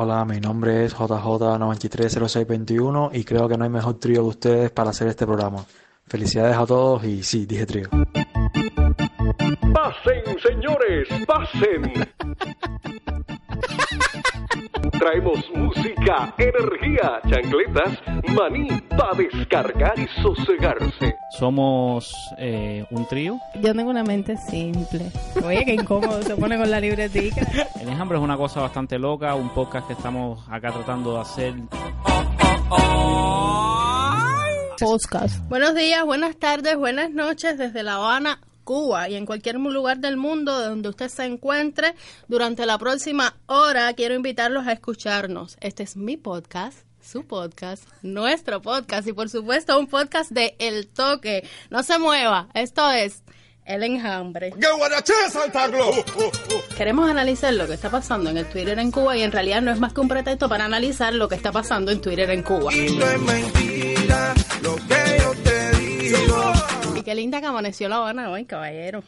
Hola, mi nombre es JJ930621 y creo que no hay mejor trío que ustedes para hacer este programa. Felicidades a todos y sí, dije trío. Pasen, señores, pasen. Traemos música, energía, chancletas, maní para descargar y sosegarse. Somos eh, un trío. Yo tengo una mente simple. Oye, qué incómodo se pone con la libretica. El enjambre es una cosa bastante loca, un podcast que estamos acá tratando de hacer. Podcast. Buenos días, buenas tardes, buenas noches desde La Habana, Cuba y en cualquier lugar del mundo donde usted se encuentre. Durante la próxima hora quiero invitarlos a escucharnos. Este es mi podcast su podcast, nuestro podcast y por supuesto un podcast de El Toque. No se mueva, esto es El Enjambre. Queremos analizar lo que está pasando en el Twitter en Cuba y en realidad no es más que un pretexto para analizar lo que está pasando en Twitter en Cuba. Y qué linda que amaneció La Habana hoy, caballero.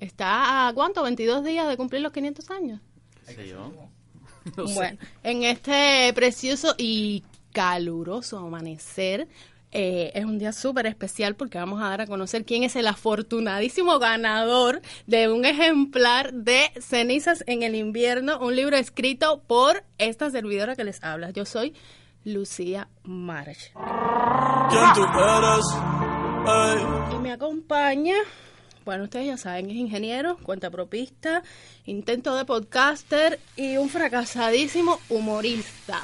Está a cuánto, 22 días de cumplir los 500 años. ¿Qué yo? Bueno, en este precioso y caluroso amanecer, eh, es un día súper especial porque vamos a dar a conocer quién es el afortunadísimo ganador de un ejemplar de Cenizas en el invierno, un libro escrito por esta servidora que les habla. Yo soy Lucía March. Y me acompaña bueno, ustedes ya saben, es ingeniero, cuentapropista, intento de podcaster y un fracasadísimo humorista.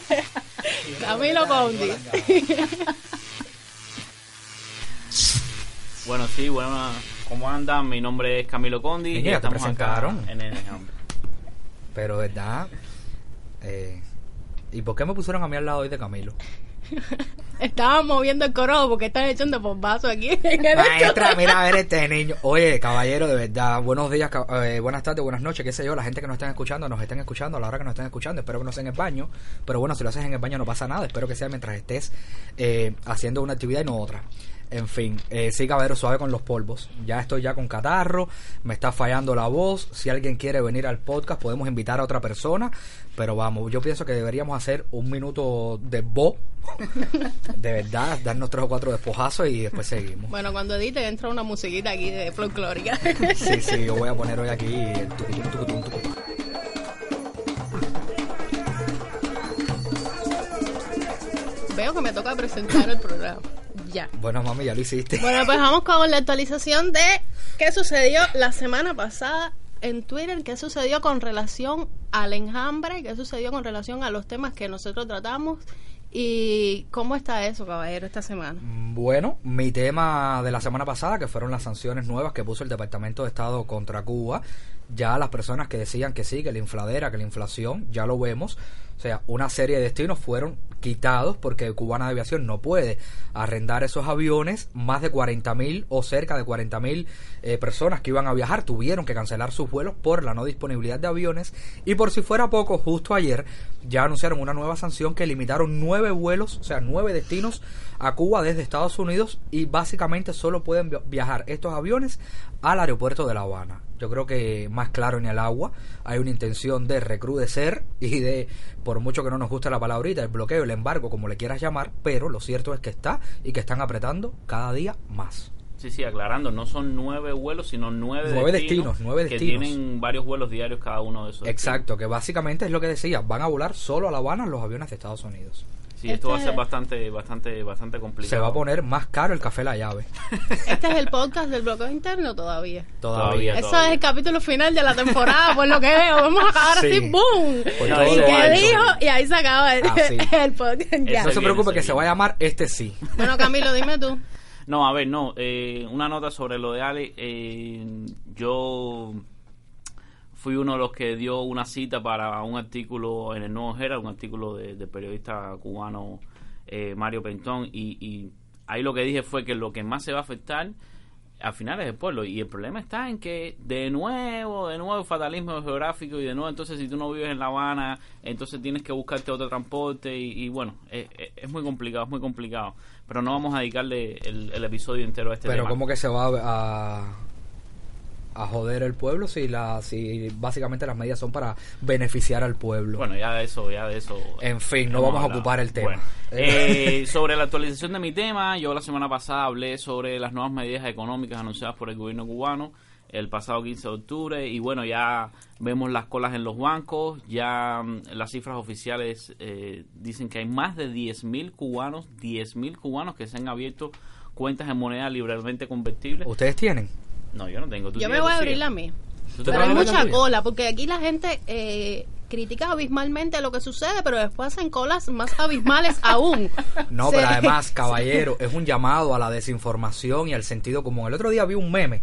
Camilo Condi. Bueno, sí, bueno, ¿cómo andan? Mi nombre es Camilo Condi. Niña, y te estamos presentaron. acá en el. Pero, ¿verdad? Eh, ¿Y por qué me pusieron a mí al lado hoy de Camilo? Estaban moviendo el coro porque están echando bombazo aquí. En el Maestra, mira a ver este niño. Oye, caballero, de verdad, buenos días, eh, buenas tardes, buenas noches, qué sé yo, la gente que nos están escuchando, nos estén escuchando a la hora que nos estén escuchando, espero que no sea en el baño, pero bueno, si lo haces en el baño no pasa nada, espero que sea mientras estés eh, haciendo una actividad y no otra. En fin, eh, sí, caballero, suave con los polvos. Ya estoy ya con catarro, me está fallando la voz. Si alguien quiere venir al podcast, podemos invitar a otra persona. Pero vamos, yo pienso que deberíamos hacer un minuto de voz. De verdad, darnos tres o cuatro despojazos y después seguimos. Bueno, cuando edite entra una musiquita aquí de folclórica. Sí, sí, yo voy a poner hoy aquí el tucutum, tucutum, tucutum. Veo que me toca presentar el programa. Ya. Bueno, mami, ya lo hiciste. Bueno, pues vamos con la actualización de qué sucedió la semana pasada en Twitter, qué sucedió con relación al enjambre, qué sucedió con relación a los temas que nosotros tratamos y cómo está eso, caballero, esta semana. Bueno, mi tema de la semana pasada, que fueron las sanciones nuevas que puso el Departamento de Estado contra Cuba, ya las personas que decían que sí, que la infladera, que la inflación, ya lo vemos. O sea, una serie de destinos fueron quitados porque Cubana de Aviación no puede arrendar esos aviones. Más de 40.000 o cerca de 40.000 eh, personas que iban a viajar tuvieron que cancelar sus vuelos por la no disponibilidad de aviones. Y por si fuera poco, justo ayer ya anunciaron una nueva sanción que limitaron nueve vuelos, o sea, nueve destinos a Cuba desde Estados Unidos y básicamente solo pueden vi- viajar estos aviones al aeropuerto de La Habana. Yo creo que más claro en el agua hay una intención de recrudecer y de, por mucho que no nos guste la palabrita, el bloqueo, el embargo, como le quieras llamar, pero lo cierto es que está y que están apretando cada día más. Sí, sí, aclarando, no son nueve vuelos, sino nueve, Nueve destinos, nueve que destinos. tienen varios vuelos diarios cada uno de esos. Exacto, que básicamente es lo que decía, van a volar solo a La Habana los aviones de Estados Unidos. Sí, esto va a Este- ser bastante, bastante, bastante complicado. Se va a poner más caro el café La Llave. Este es el podcast del bloqueo interno todavía. Todavía. Eso es el capítulo final de la temporada, por lo que veo. Vamos a acabar Sí. así, ¡boom! ¿Y qué alto. dijo? Y ahí se acaba el, Ah, sí. el podcast. ya. No se viene, preocupe se que se va a llamar Este Sí. Bueno, Camilo, dime tú. No, a ver, no. eh, una nota sobre lo de Ale. eh, yo fui uno de los que dio una cita para un artículo en el Nuevo Herald, un artículo de- del periodista cubano eh, Mario Pentón, y, y ahí lo que dije fue que lo que más se va a afectar al final es el pueblo. Y el problema está en que de nuevo, de nuevo fatalismo geográfico y de nuevo entonces si tú no vives en La Habana, entonces tienes que buscarte otro transporte y, y bueno, es, es- es muy complicado, es muy complicado. Pero no vamos a dedicarle el, el episodio entero a este Pero tema. ¿cómo que se va a, a joder el pueblo si, la, si básicamente las medidas son para beneficiar al pueblo. Bueno, ya de eso, ya de eso. En fin, no vamos a ocupar el tema. Bueno, eh, sobre la actualización de mi tema, yo la semana pasada hablé sobre las nuevas medidas económicas anunciadas por el gobierno cubano el pasado 15 de octubre y bueno, ya vemos las colas en los bancos, ya mm, las cifras oficiales eh, dicen que hay más de 10.000 cubanos, 10.000 cubanos que se han abierto cuentas en moneda libremente convertible. ¿Ustedes tienen? No, yo no tengo. ¿Tú Yo me voy a abrir la mía. ¿Tú te Pero hay mucha cola, porque aquí la gente eh, critica abismalmente lo que sucede, pero después hacen colas más abismales aún. No, Sí. pero además, caballero, es un llamado a la desinformación y al sentido común. El otro día vi un meme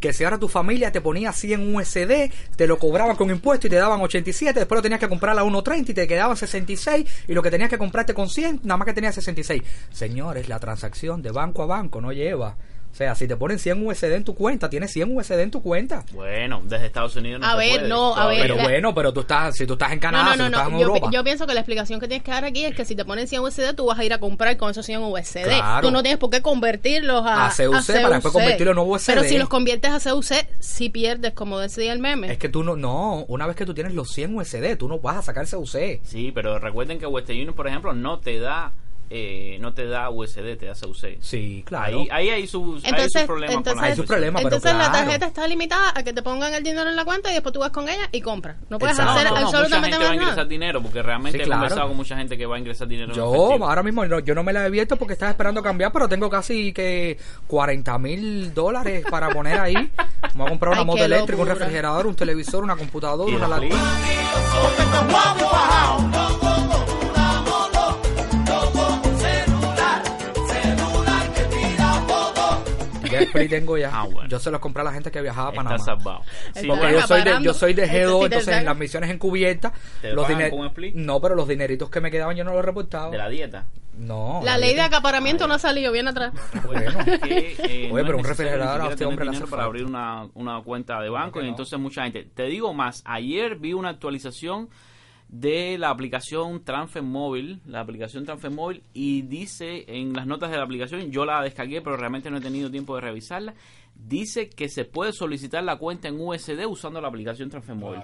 que si ahora tu familia te ponía 100 USD, te lo cobraban con impuestos y te daban 87, después lo tenías que comprar a 1.30 y te quedaban 66 y lo que tenías que comprarte con 100, nada más que tenías 66. Señores, la transacción de banco a banco no lleva. O sea, si te ponen 100 USD en tu cuenta, tienes 100 USD en tu cuenta. Bueno, desde Estados Unidos no A se ver, puede, no, a ver, Pero la- bueno, pero tú estás, si tú estás en No, Canadá, no, si no, tú estás no. en Yo, Europa. yo pienso que la explicación que tienes que dar aquí es que si te ponen 100 USD, tú vas a ir a comprar con esos 100 USD. Claro. Tú no tienes por qué convertirlos a, A CUC para después convertirlo en USD. Pero si los conviertes a CUC, sí pierdes, como decía el meme. Es que tú no, no, una vez que tú tienes los 100 USD, tú no vas a sacar CUC. Sí, pero recuerden que Western Union, por ejemplo, no te da eh, no te da USD, te da CUC. Sí, claro. Ahí, ahí hay sus, hay Entonces, sus problemas con entonces, la Hay sus problemas, pero entonces la tarjeta está limitada a que te pongan el dinero en la cuenta y después tú vas con ella y compras. No puedes Exacto. Hacer no, no, mucha absolutamente gente va a ingresar nada. dinero porque realmente Sí, he conversado con mucha gente que va a ingresar dinero en Yo efectivo. ahora mismo no- yo no me la he abierto porque estaba esperando cambiar, pero tengo casi que 40 mil dólares para poner ahí. Voy a comprar una Ay, moto eléctrica, un refrigerador, un televisor, una computadora, una la laptop. ¿Qué Split tengo ya? Ah, bueno. Yo se los compré a la gente que viajaba a Está Panamá. salvado. El Sí, Porque Bueno, yo soy, de, yo soy de Este, G2, si te entonces en las misiones encubiertas. ¿Te los pagan diner- con un split? No, pero los dineritos que me quedaban yo no los reportaba. de la dieta. No. La ley de acaparamiento no ha salido bien atrás. Bueno. Que, eh, Oye, no pero un refrigerador a este hombre hace para abrir una, una cuenta de banco y no? entonces mucha gente. Te digo más, ayer vi una actualización de la aplicación Transfer Móvil, la aplicación Transfer y dice en las notas de la aplicación, yo la descargué pero realmente no he tenido tiempo de revisarla, dice que se puede solicitar la cuenta en USD usando la aplicación Transfer Móvil.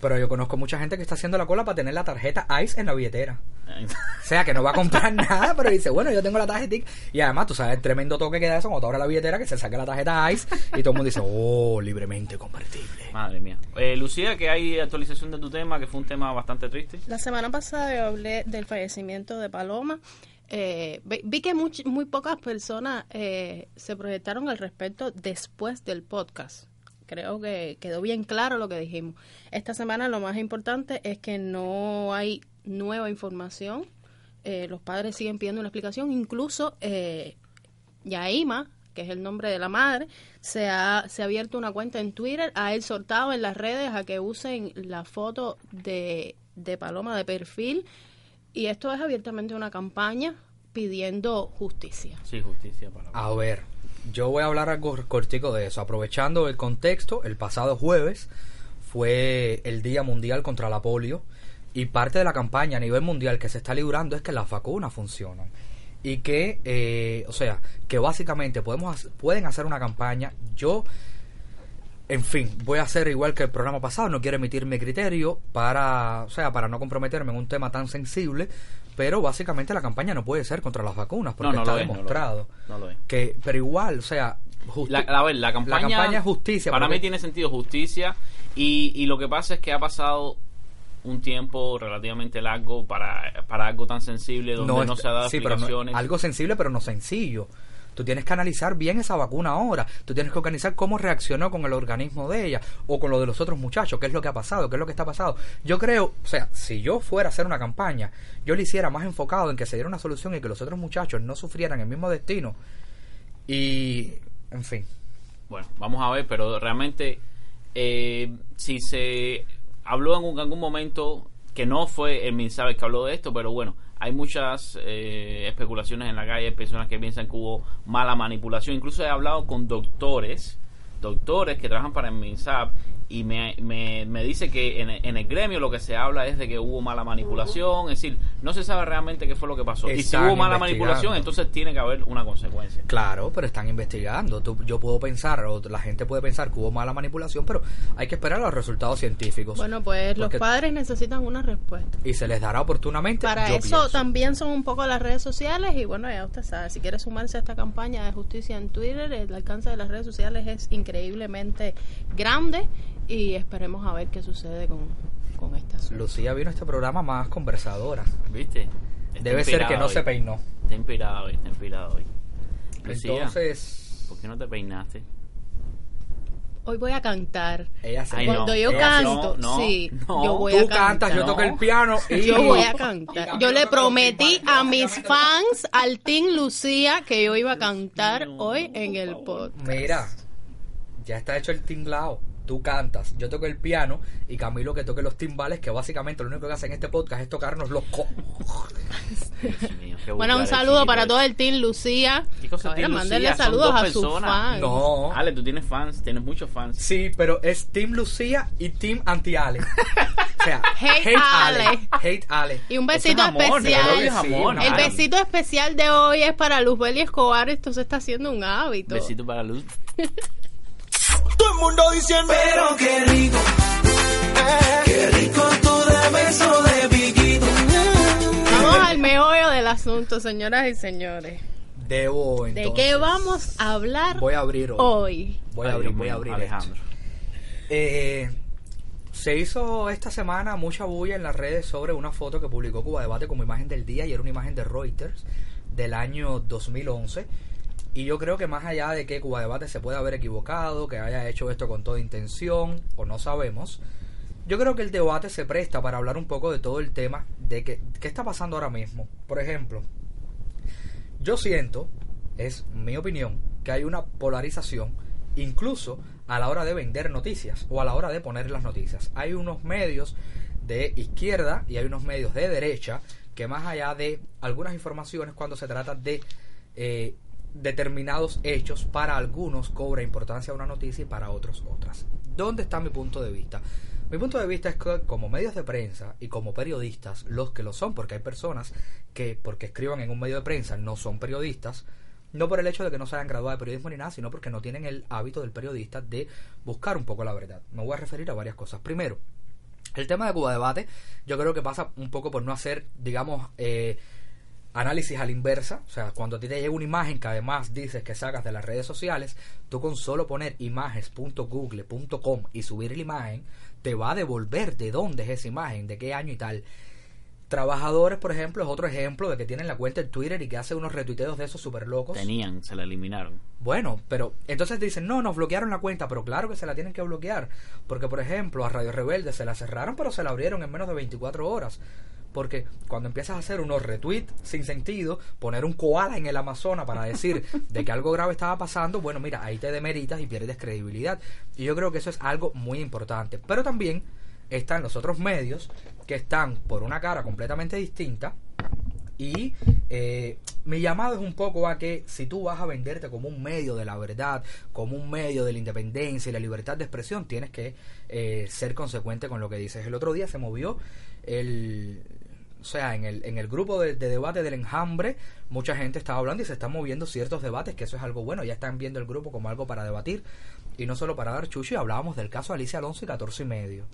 Pero yo conozco mucha gente que está haciendo la cola para tener la tarjeta ICE en la billetera. O sea, que no va a comprar nada, pero dice, bueno, yo tengo la tarjeta. Y además, tú sabes el tremendo toque que da eso cuando abres la billetera, que se saque la tarjeta ICE y todo el mundo dice, oh, libremente convertible. Madre mía. Eh, Lucía, que hay actualización de tu tema, que fue un tema bastante triste. La semana pasada yo hablé del fallecimiento de Paloma. Eh, vi, que much- muy pocas personas eh, se proyectaron al respecto después del podcast. Creo que quedó bien claro lo que dijimos. Esta semana lo más importante es que no hay nueva información. Eh, los padres siguen pidiendo una explicación. Incluso eh, Yaima, que es el nombre de la madre, se ha, se ha abierto una cuenta en Twitter, ha exhortado en las redes a que usen la foto de, de Paloma de perfil y esto es abiertamente una campaña pidiendo justicia. Sí, justicia para A ver, yo voy a hablar algo cortico de eso. Aprovechando el contexto, el pasado jueves fue el Día Mundial contra la Polio y parte de la campaña a nivel mundial que se está librando es que las vacunas funcionan y que, eh, o sea, que básicamente podemos pueden hacer una campaña. Yo, en fin, voy a hacer igual que el programa pasado, no quiero emitir mi criterio para, o sea, para no comprometerme en un tema tan sensible, pero básicamente la campaña no puede ser contra las vacunas porque no está no lo es. demostrado No lo es. que pero igual o sea La, ver, la campaña, la campaña es justicia Para porque- mí tiene sentido justicia y, y lo que pasa es que ha pasado un tiempo relativamente largo para, para algo tan sensible donde no, se ha dado sí, no- algo sensible pero no sencillo tú tienes que analizar bien esa vacuna ahora. Tú tienes que organizar cómo reaccionó con el organismo de ella o con lo de los otros muchachos qué es lo que ha pasado qué es lo que está pasado yo creo o sea si yo fuera a hacer una campaña yo lo hiciera más enfocado en que se diera una solución y que los otros muchachos no sufrieran el mismo destino y en fin. Bueno, vamos a ver, pero realmente eh, si se habló en algún momento que no fue el Minsabe que habló de esto, pero bueno, hay muchas eh, especulaciones en la calle, personas que piensan que hubo mala manipulación, incluso he hablado con doctores, doctores que trabajan para el MINSAP y me, me, me dice que en, en el gremio lo que se habla es de que hubo mala manipulación, es decir, no se sabe realmente qué fue lo que pasó. y si hubo mala manipulación, entonces tiene que haber una consecuencia. Claro, pero están investigando. Tú- yo puedo pensar, o la gente puede pensar que hubo mala manipulación, pero hay que esperar a los resultados científicos. Bueno, pues los padres necesitan una respuesta. y se les dará oportunamente. Para yo eso pienso. también son un poco las redes sociales y bueno, ya usted sabe, si quiere sumarse a esta campaña de justicia en Twitter, el alcance de las redes sociales es increíblemente grande y esperemos a ver qué sucede con, con asunto. Lucía vino a este programa más conversadora. ¿Viste? Está Debe ser que inspirada no hoy. se peinó. Está inspirado hoy, está inspirado hoy. Lucía, Entonces, ¿por qué no te peinaste? Hoy voy a cantar. ella se Ay, Cuando no, yo ella canto, no, no, sí, no. yo voy Tú a cantar. cantas, yo toco el piano y Yo voy a cantar. Yo le prometí a mis fans, al Team Lucía, que yo iba a cantar hoy en el podcast. Mira, ya está hecho el tinglao. Tú cantas, yo toco el piano y Camilo que toque los timbales, que básicamente lo único que hace en este podcast es tocarnos los co. Dios mío, qué Bueno, un saludo para todo el Team Lucía. ¿Qué cosa Team Lucía? Saludos dos a sus fans. No. Ale, tú tienes fans, tienes muchos fans. Sí, pero es Team Lucía y Team Anti-Ale. O sea, Hate Ale. Hate Ale. Y un es besito amor, especial. es amor, El besito especial de hoy es para Luzbel y Escobar. Esto se está haciendo un hábito. Besito para Luz. Todo el mundo diciendo Pero qué rico Qué rico tú de beso de piquito Vamos al meollo del asunto, señoras y señores. Debo ¿De entonces. qué vamos a hablar Voy a abrir hoy. hoy? Voy a abrir, voy a abrir. Alejandro. Eh, se hizo esta semana mucha bulla en las redes sobre una foto que publicó Cuba Debate como imagen del día y era una imagen de Reuters del año 2011. Y yo creo que más allá de que Cuba Debate se puede haber equivocado, que haya hecho esto con toda intención o no sabemos, yo creo que el debate se presta para hablar un poco de todo el tema de que, qué está pasando ahora mismo. Por ejemplo, yo siento, es mi opinión, que hay una polarización incluso a la hora de vender noticias o a la hora de poner las noticias. Hay unos medios de izquierda y hay unos medios de derecha que más allá de algunas informaciones cuando se trata de eh, determinados hechos, para algunos cobra importancia una noticia y para otros otras. ¿Dónde está mi punto de vista? Mi punto de vista es que como medios de prensa y como periodistas, los que lo son, porque hay personas que porque escriban en un medio de prensa no son periodistas, no por el hecho de que no se hayan graduado de periodismo ni nada, sino porque no tienen el hábito del periodista de buscar un poco la verdad. Me voy a referir a varias cosas. Primero, el tema de Cuba Debate, yo creo que pasa un poco por no hacer, digamos, eh, análisis a la inversa. O sea, cuando a ti te llega una imagen que además dices que sacas de las redes sociales, tú con solo poner images.google.com y subir la imagen, te va a devolver de dónde es esa imagen, de qué año y tal. Trabajadores, por ejemplo, es otro ejemplo de que tienen la cuenta en Twitter y que hace unos retuiteos de esos súper locos. Tenían, se la eliminaron. Bueno, pero entonces dicen, no, nos bloquearon la cuenta, pero claro que se la tienen que bloquear. Porque, por ejemplo, a Radio Rebelde se la cerraron, pero se la abrieron en menos de 24 horas. Porque cuando empiezas a hacer unos retweets sin sentido, poner un koala en el Amazonas para decir de que algo grave estaba pasando, bueno, mira, ahí te demeritas y pierdes credibilidad. Y yo creo que eso es algo muy importante. Pero también están los otros medios que están por una cara completamente distinta y eh, mi llamado es un poco a que si tú vas a venderte como un medio de la verdad, como un medio de la independencia y la libertad de expresión, tienes que eh, ser consecuente con lo que dices. El otro día se movió el... O sea, en el, en el grupo de, de debate del enjambre, mucha gente estaba hablando y se están moviendo ciertos debates, que eso es algo bueno. Ya están viendo el grupo como algo para debatir y no solo para dar chucho. Y hablábamos del caso Alicia Alonso y 14 y medio.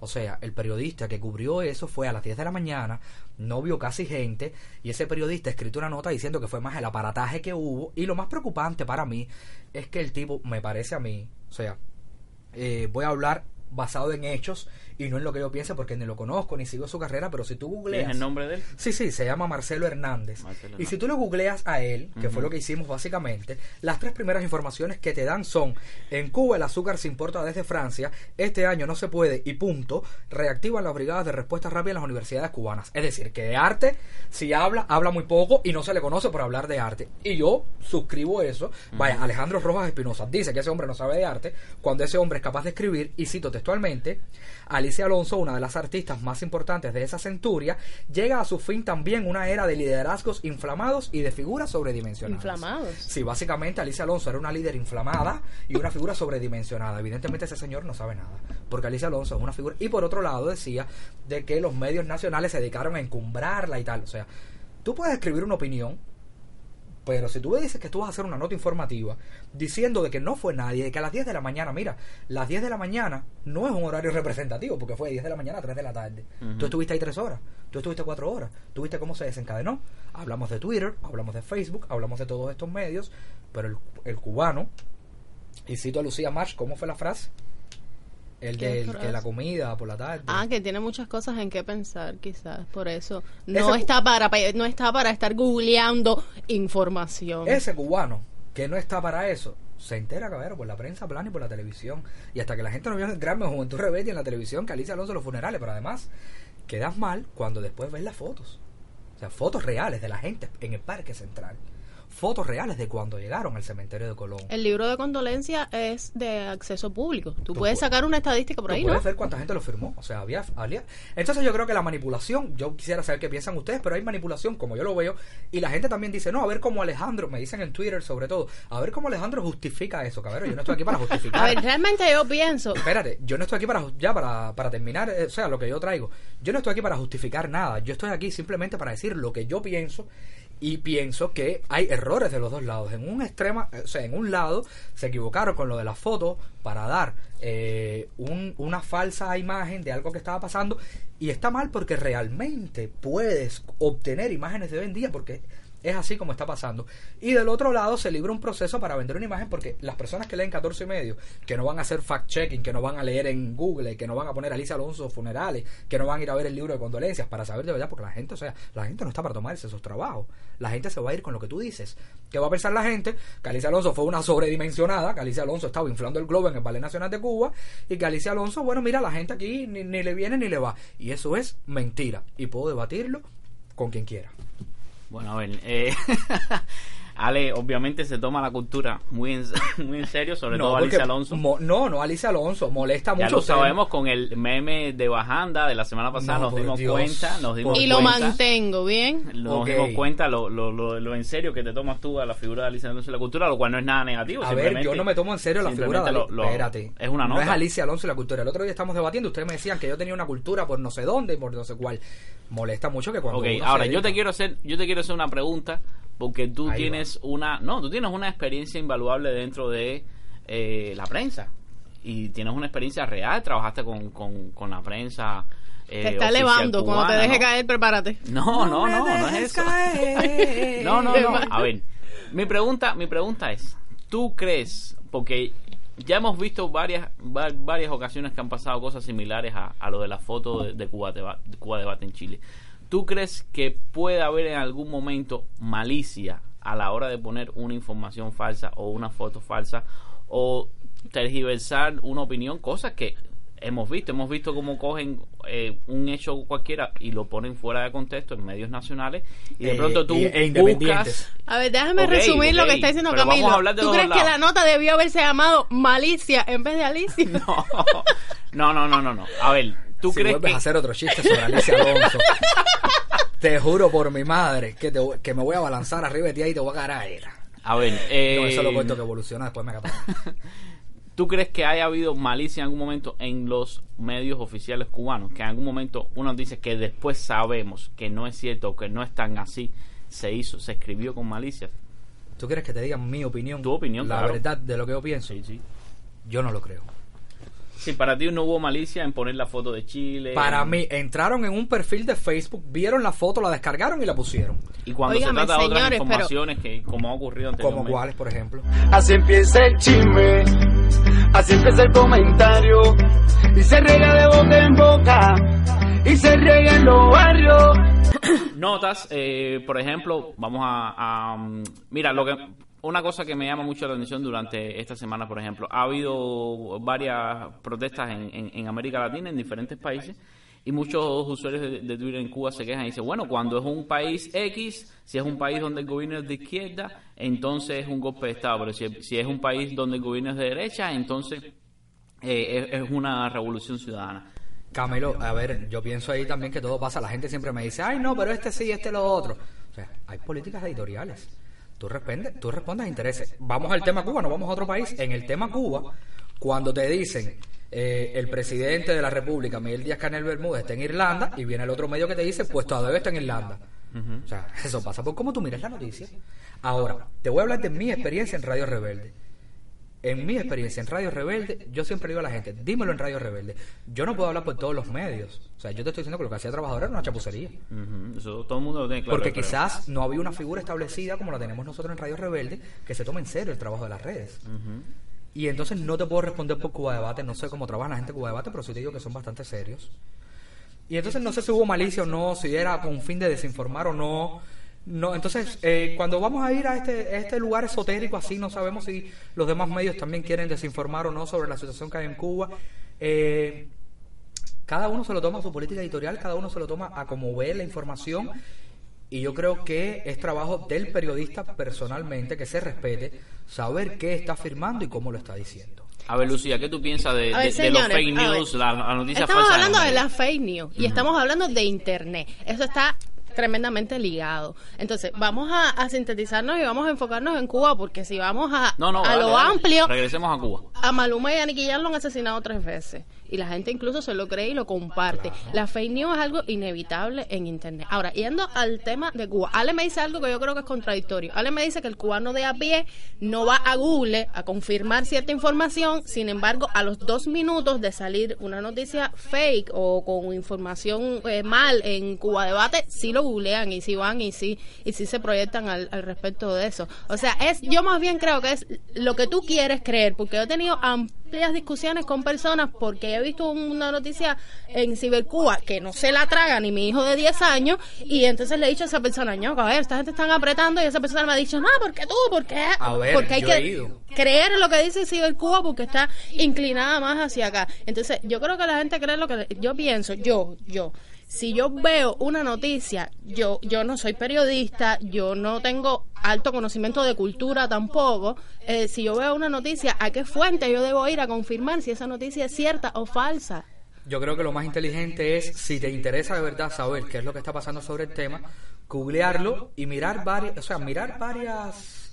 O sea, el periodista que cubrió eso fue a las 10 de la mañana, no vio casi gente, y ese periodista escrito una nota diciendo que fue más el aparataje que hubo. Y lo más preocupante para mí es que el tipo, me parece a mí, o sea, eh, voy a hablar basado en hechos y no en lo que yo piense porque ni lo conozco ni sigo su carrera, pero si tú googleas... ¿Tienes el nombre de él? Sí, sí, se llama Marcelo Hernández. Marcelo y si tú lo googleas a él, que fue lo que hicimos básicamente, las tres primeras informaciones que te dan son, en Cuba el azúcar se importa desde Francia, este año no se puede y punto, reactivan las brigadas de respuesta rápida en las universidades cubanas. Es decir, que de arte, si habla, habla muy poco y no se le conoce por hablar de arte. Y yo suscribo eso. Vaya, Alejandro Rojas Espinosa dice que ese hombre no sabe de arte, cuando ese hombre es capaz de escribir, y cito textualmente, Alicia Alonso, una de las artistas más importantes de esa centuria, llega a su fin también una era de liderazgos inflamados y de figuras sobredimensionadas. Inflamados. Sí, básicamente Alicia Alonso era una líder inflamada y una figura sobredimensionada. Evidentemente ese señor no sabe nada, porque Alicia Alonso es una figura... Y por otro lado decía de que los medios nacionales se dedicaron a encumbrarla y tal. O sea, tú puedes escribir una opinión, pero si tú me dices que tú vas a hacer una nota informativa diciendo de que no fue nadie, de que a las 10 de la mañana, mira, las 10 de la mañana no es un horario representativo, porque fue de 10 de la mañana a 3 de la tarde. Tú estuviste ahí 3 horas, tú estuviste 4 horas, tú viste cómo se desencadenó. Hablamos de Twitter, hablamos de Facebook, hablamos de todos estos medios, pero el, el cubano, y cito a Lucía March, ¿cómo fue la frase? El ¿Qué de que la comida por la tarde. Ah, que tiene muchas cosas en qué pensar, quizás, por eso. No Ese- está para pa- no está para estar googleando información. Ese cubano que no está para eso se entera, cabrón, por la prensa plana y por la televisión. Y hasta que la gente no vio en el Gran Juventud Rebelde en la televisión que Alicia Alonso los funerales, pero además quedas mal cuando después ves las fotos. O sea, fotos reales de la gente en el Parque Central. Fotos reales de cuando llegaron al cementerio de Colón. El libro de condolencia es de acceso público. Tú, Tú puedes sacar una estadística por Tú ahí, ¿no? puedes ver cuánta gente lo firmó. O sea, había, había- Entonces yo creo que la manipulación, yo quisiera saber qué piensan ustedes, pero hay manipulación como yo lo veo. Y la gente también dice, no, a ver cómo Alejandro, me dicen en Twitter sobre todo, a ver cómo Alejandro justifica eso, cabrón. Yo no estoy aquí para justificar. A ver, realmente yo pienso, Espérate, yo no estoy aquí para ya para, para terminar, eh, o sea, lo que yo traigo. Yo no estoy aquí para justificar nada. Yo estoy aquí simplemente para decir lo que yo pienso y pienso que hay errores de los dos lados. En un extrema, eh, o sea, en un lado se equivocaron con lo de las fotos para dar eh, un- una falsa imagen de algo que estaba pasando y está mal porque realmente puedes obtener imágenes de hoy en día porque es así como está pasando. Y del otro lado se libra un proceso para vender una imagen porque las personas que leen 14 y medio, que no van a hacer fact-checking, que no van a leer en Google, que no van a poner Alicia Alonso funerales, que no van a ir a ver el libro de condolencias para saber de verdad, porque la gente, o sea, la gente no está para tomarse esos trabajos. La gente se va a ir con lo que tú dices. ¿Qué va a pensar la gente? Que Alicia Alonso fue una sobredimensionada, que Alicia Alonso estaba inflando el globo en el Ballet Nacional de Cuba y que Alicia Alonso, bueno, mira, la gente aquí ni, ni le viene ni le va. Y eso es mentira. Y puedo debatirlo con quien quiera. Bueno, a ver, eh, Ale obviamente se toma la cultura muy en, muy en serio, sobre todo porque Alicia Alonso. mo- no, no, Alicia Alonso. Molesta Ya mucho. lo ser- sabemos con el meme de Bajanda de la semana pasada, No, nos dimos Dios. cuenta, nos dimos y lo cuenta, mantengo, ¿bien? nos dimos cuenta lo, lo, lo, lo en serio que te tomas tú a la figura de Alicia Alonso en la cultura, lo cual no es nada negativo. A ver, yo no me tomo en serio la figura de lo- lo- Espérate. Es una No nota. es Alicia Alonso y la cultura. El otro día estamos debatiendo. Ustedes me decían que yo tenía una cultura por no sé dónde y por no sé cuál. Molesta mucho que cuando. Ok, uno se ahora yo te quiero hacer, yo te quiero hacer una pregunta porque tú Ahí tienes una, no, tú tienes una experiencia invaluable dentro de eh, la prensa y tienes una experiencia real, trabajaste con, con, con la prensa. eh, Te está oficial elevando. Cuando te deje ¿no? caer, prepárate. No, no, no, no es eso. No, no, no. A ver, mi pregunta, mi pregunta es, ¿tú crees, porque ya hemos visto varias va- varias ocasiones que han pasado cosas similares a, a lo de la foto de, de Cuba, Deba- de Cuba Debate en Chile, ¿tú crees que puede haber en algún momento malicia a la hora de poner una información falsa o una foto falsa o tergiversar una opinión, cosas que hemos visto, hemos visto cómo cogen eh, un hecho cualquiera y lo ponen fuera de contexto en medios nacionales y de Eh, pronto tú e buscas A ver, déjame resumir lo que está diciendo pero vamos Camilo. a hablar de ¿Tú crees que la nota debió haberse llamado Malicia en vez de Alicia? no, no, no, no, no. A ver, ¿tú si crees vuelves que a hacer otro chiste sobre Alicia Alonso, te juro por mi madre que, te que me voy a balanzar arriba de ti y te voy a caer. a ver, eh, No, eso lo cuento que evoluciona, después me acaba. ¿Tú crees que haya habido malicia en algún momento en los medios oficiales cubanos? Que en algún momento uno dice que después sabemos que no es cierto o que no es tan así, se hizo, se escribió con malicia. ¿Tú quieres que te diga mi opinión? Tu opinión, La claro. verdad de lo que yo pienso. Sí, sí. Yo no lo creo. Sí, para ti no hubo malicia en poner la foto de Chile. Para en- mí, entraron en un perfil de Facebook, vieron la foto, la descargaron y la pusieron. Y cuando se trata de otras señores, pero- informaciones que como ha ocurrido Como anteriormente. cuáles, por ejemplo. Así empieza el chisme, así empieza el comentario, y se riega de boca en boca, y se riega en los barrios. Notas, eh, por ejemplo, vamos a, a, mm, mira lo que una cosa que me llama mucho la atención durante esta semana, por ejemplo, ha habido varias protestas en, América Latina, en diferentes países, y muchos usuarios de, de Twitter en Cuba se quejan y dicen, bueno, cuando es un país X, si es un país donde el gobierno es de izquierda, entonces es un golpe de Estado, pero si, si es un país donde el gobierno es de derecha, entonces eh, es, es una revolución ciudadana. Camilo, a ver, yo pienso ahí también que todo pasa. La gente siempre me dice, ay, no, pero este sí, este lo otro. O sea, hay políticas editoriales. Tú respondes, tú respondes a intereses. Vamos al tema Cuba, no vamos a otro país. En el tema Cuba, cuando te dicen eh, el presidente de la República, Miguel Díaz Canel Bermúdez, está en Irlanda, y viene el otro medio que te dice, pues todavía está en Irlanda. O sea, eso pasa por cómo tú miras la noticia. Ahora, te voy a hablar de mi experiencia en Radio Rebelde. En mi experiencia en Radio Rebelde, yo siempre digo a la gente, dímelo en Radio Rebelde. Yo no puedo hablar por todos los medios. O sea, yo te estoy diciendo que lo que hacía Trabajadora era una chapucería. Eso todo el mundo lo tiene claro. Porque quizás no había una figura establecida como la tenemos nosotros en Radio Rebelde que se tome en serio el trabajo de las redes. Y entonces no te puedo responder por Cuba Debate, no sé cómo trabaja la gente de Cuba Debate, pero sí te digo que son bastante serios. Y entonces no sé si hubo malicia o no, si era con fin de desinformar o no. No, entonces, eh, cuando vamos a ir a este, a este lugar esotérico así, no sabemos si los demás medios también quieren desinformar o no sobre la situación que hay en Cuba. Eh, cada uno se lo toma a su política editorial, cada uno se lo toma a como ve la información. Y yo creo que es trabajo del periodista personalmente que se respete, saber qué está afirmando y cómo lo está diciendo. A ver, Lucía, ¿qué tú piensas de, A ver, de- de los fake news, la, la noticia Estamos falsa? hablando de las fake news y estamos hablando de internet. Eso está tremendamente ligado. Entonces, vamos a, a sintetizarnos y vamos a enfocarnos en Cuba porque si vamos a, No, no, a dale, lo amplio, Regresemos a Cuba. a Maluma y a Nicky Jam lo han asesinado tres veces. Y la gente incluso se lo cree y lo comparte. La fake news es algo inevitable en Internet. Ahora, yendo al tema de Cuba. Ale me dice algo que yo creo que es contradictorio. Ale me dice que el cubano de a pie no va a Google a confirmar cierta información. Sin embargo, a los dos minutos de salir una noticia fake o con información eh, mal en Cuba Debate, sí lo googlean y sí van y sí, y sí se proyectan al, al respecto de eso. O sea, es yo más bien creo que es lo que tú quieres creer, porque yo he tenido amplias discusiones con personas porque he visto una noticia en Cibercuba que no se la traga ni mi hijo de 10 años y entonces le he dicho a esa persona, no, a ver, esta gente están apretando y esa persona me ha dicho, no, ¿por qué tú? ¿Por qué? A ver, porque hay yo he que ido. creer lo que dice Cibercuba porque está inclinada más hacia acá. Entonces, yo creo que la gente cree lo que yo pienso, yo, yo. Si yo veo una noticia, yo yo no soy periodista, yo no tengo alto conocimiento de cultura tampoco. eh, si yo veo una noticia, ¿a qué fuente yo debo ir a confirmar si esa noticia es cierta o falsa? Yo creo que lo más inteligente es, si te interesa de verdad saber qué es lo que está pasando sobre el tema, googlearlo y mirar varias, o sea, mirar varias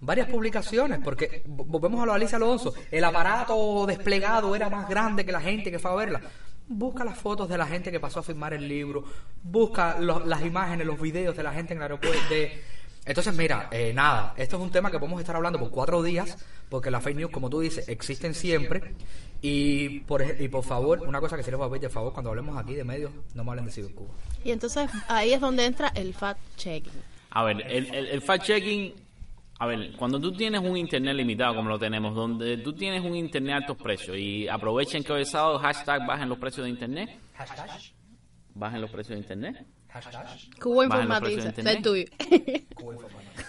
varias publicaciones, porque vo- volvemos a lo de Alicia Alonso, el aparato desplegado era más grande que la gente que fue a verla. Busca las fotos de la gente que pasó a firmar el libro, busca lo- las imágenes, los videos de la gente en el aeropuerto. de- Entonces, mira, eh, nada, esto es un tema que podemos estar hablando por cuatro días, porque las fake news, como tú dices, existen siempre. Y por, y por favor, una cosa que sí les voy a pedir, de favor, cuando hablemos aquí de medios, no me hablen de Cibercuba. Y entonces ahí es donde entra el fact-checking. A ver, el, el, el fact-checking, a ver, cuando tú tienes un internet limitado como lo tenemos, donde tú tienes un internet a altos precios y aprovechen que hoy es sábado, hashtag bajen los precios de internet, bajen los precios de internet. Informatiza, precios de del tuyo.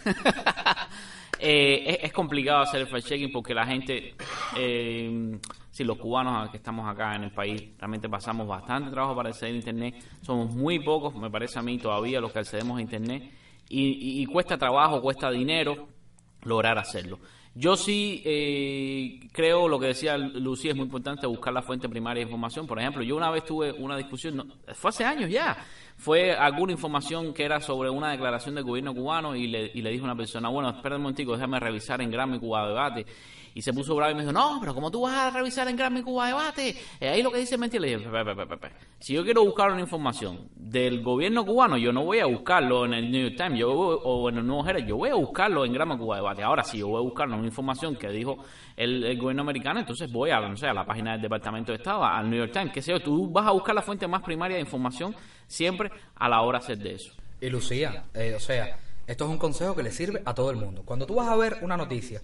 Eh, es, es complicado hacer el fact-checking porque la gente, eh, si los cubanos que estamos acá en el país, realmente pasamos bastante trabajo para acceder a Internet. Somos muy pocos, me parece a mí, todavía los que accedemos a Internet. Y, y- y cuesta trabajo, cuesta dinero lograr hacerlo. Yo sí eh, creo, lo que decía Lucía, es muy importante buscar la fuente primaria de información. Por ejemplo, yo una vez tuve una discusión, no, fue hace años ya, fue alguna información que era sobre una declaración del gobierno cubano y le, y le dijo a una persona, bueno, espera un momentico, déjame revisar en Grammy Cuba Debate. Y se puso bravo y me dijo, no, pero como tú vas a revisar en Grammy Cuba Debate, Eh, ahí lo que dice mentira. Le dije, "Pe, pe, pe, pe, pe. si yo quiero buscar una información del gobierno cubano, yo no voy a buscarlo en el New York Times yo, o en el Nuevo Herald, yo voy a buscarlo en Grammy Cuba Debate. Ahora, si yo voy a buscar una información que dijo el, el gobierno americano, entonces voy a, no sé, a la página del Departamento de Estado, al New York Times, qué sé yo, tú vas a buscar la fuente más primaria de información siempre a la hora de hacer de eso. Y Lucía, eh, o sea, esto es un consejo que le sirve a todo el mundo. Cuando tú vas a ver una noticia,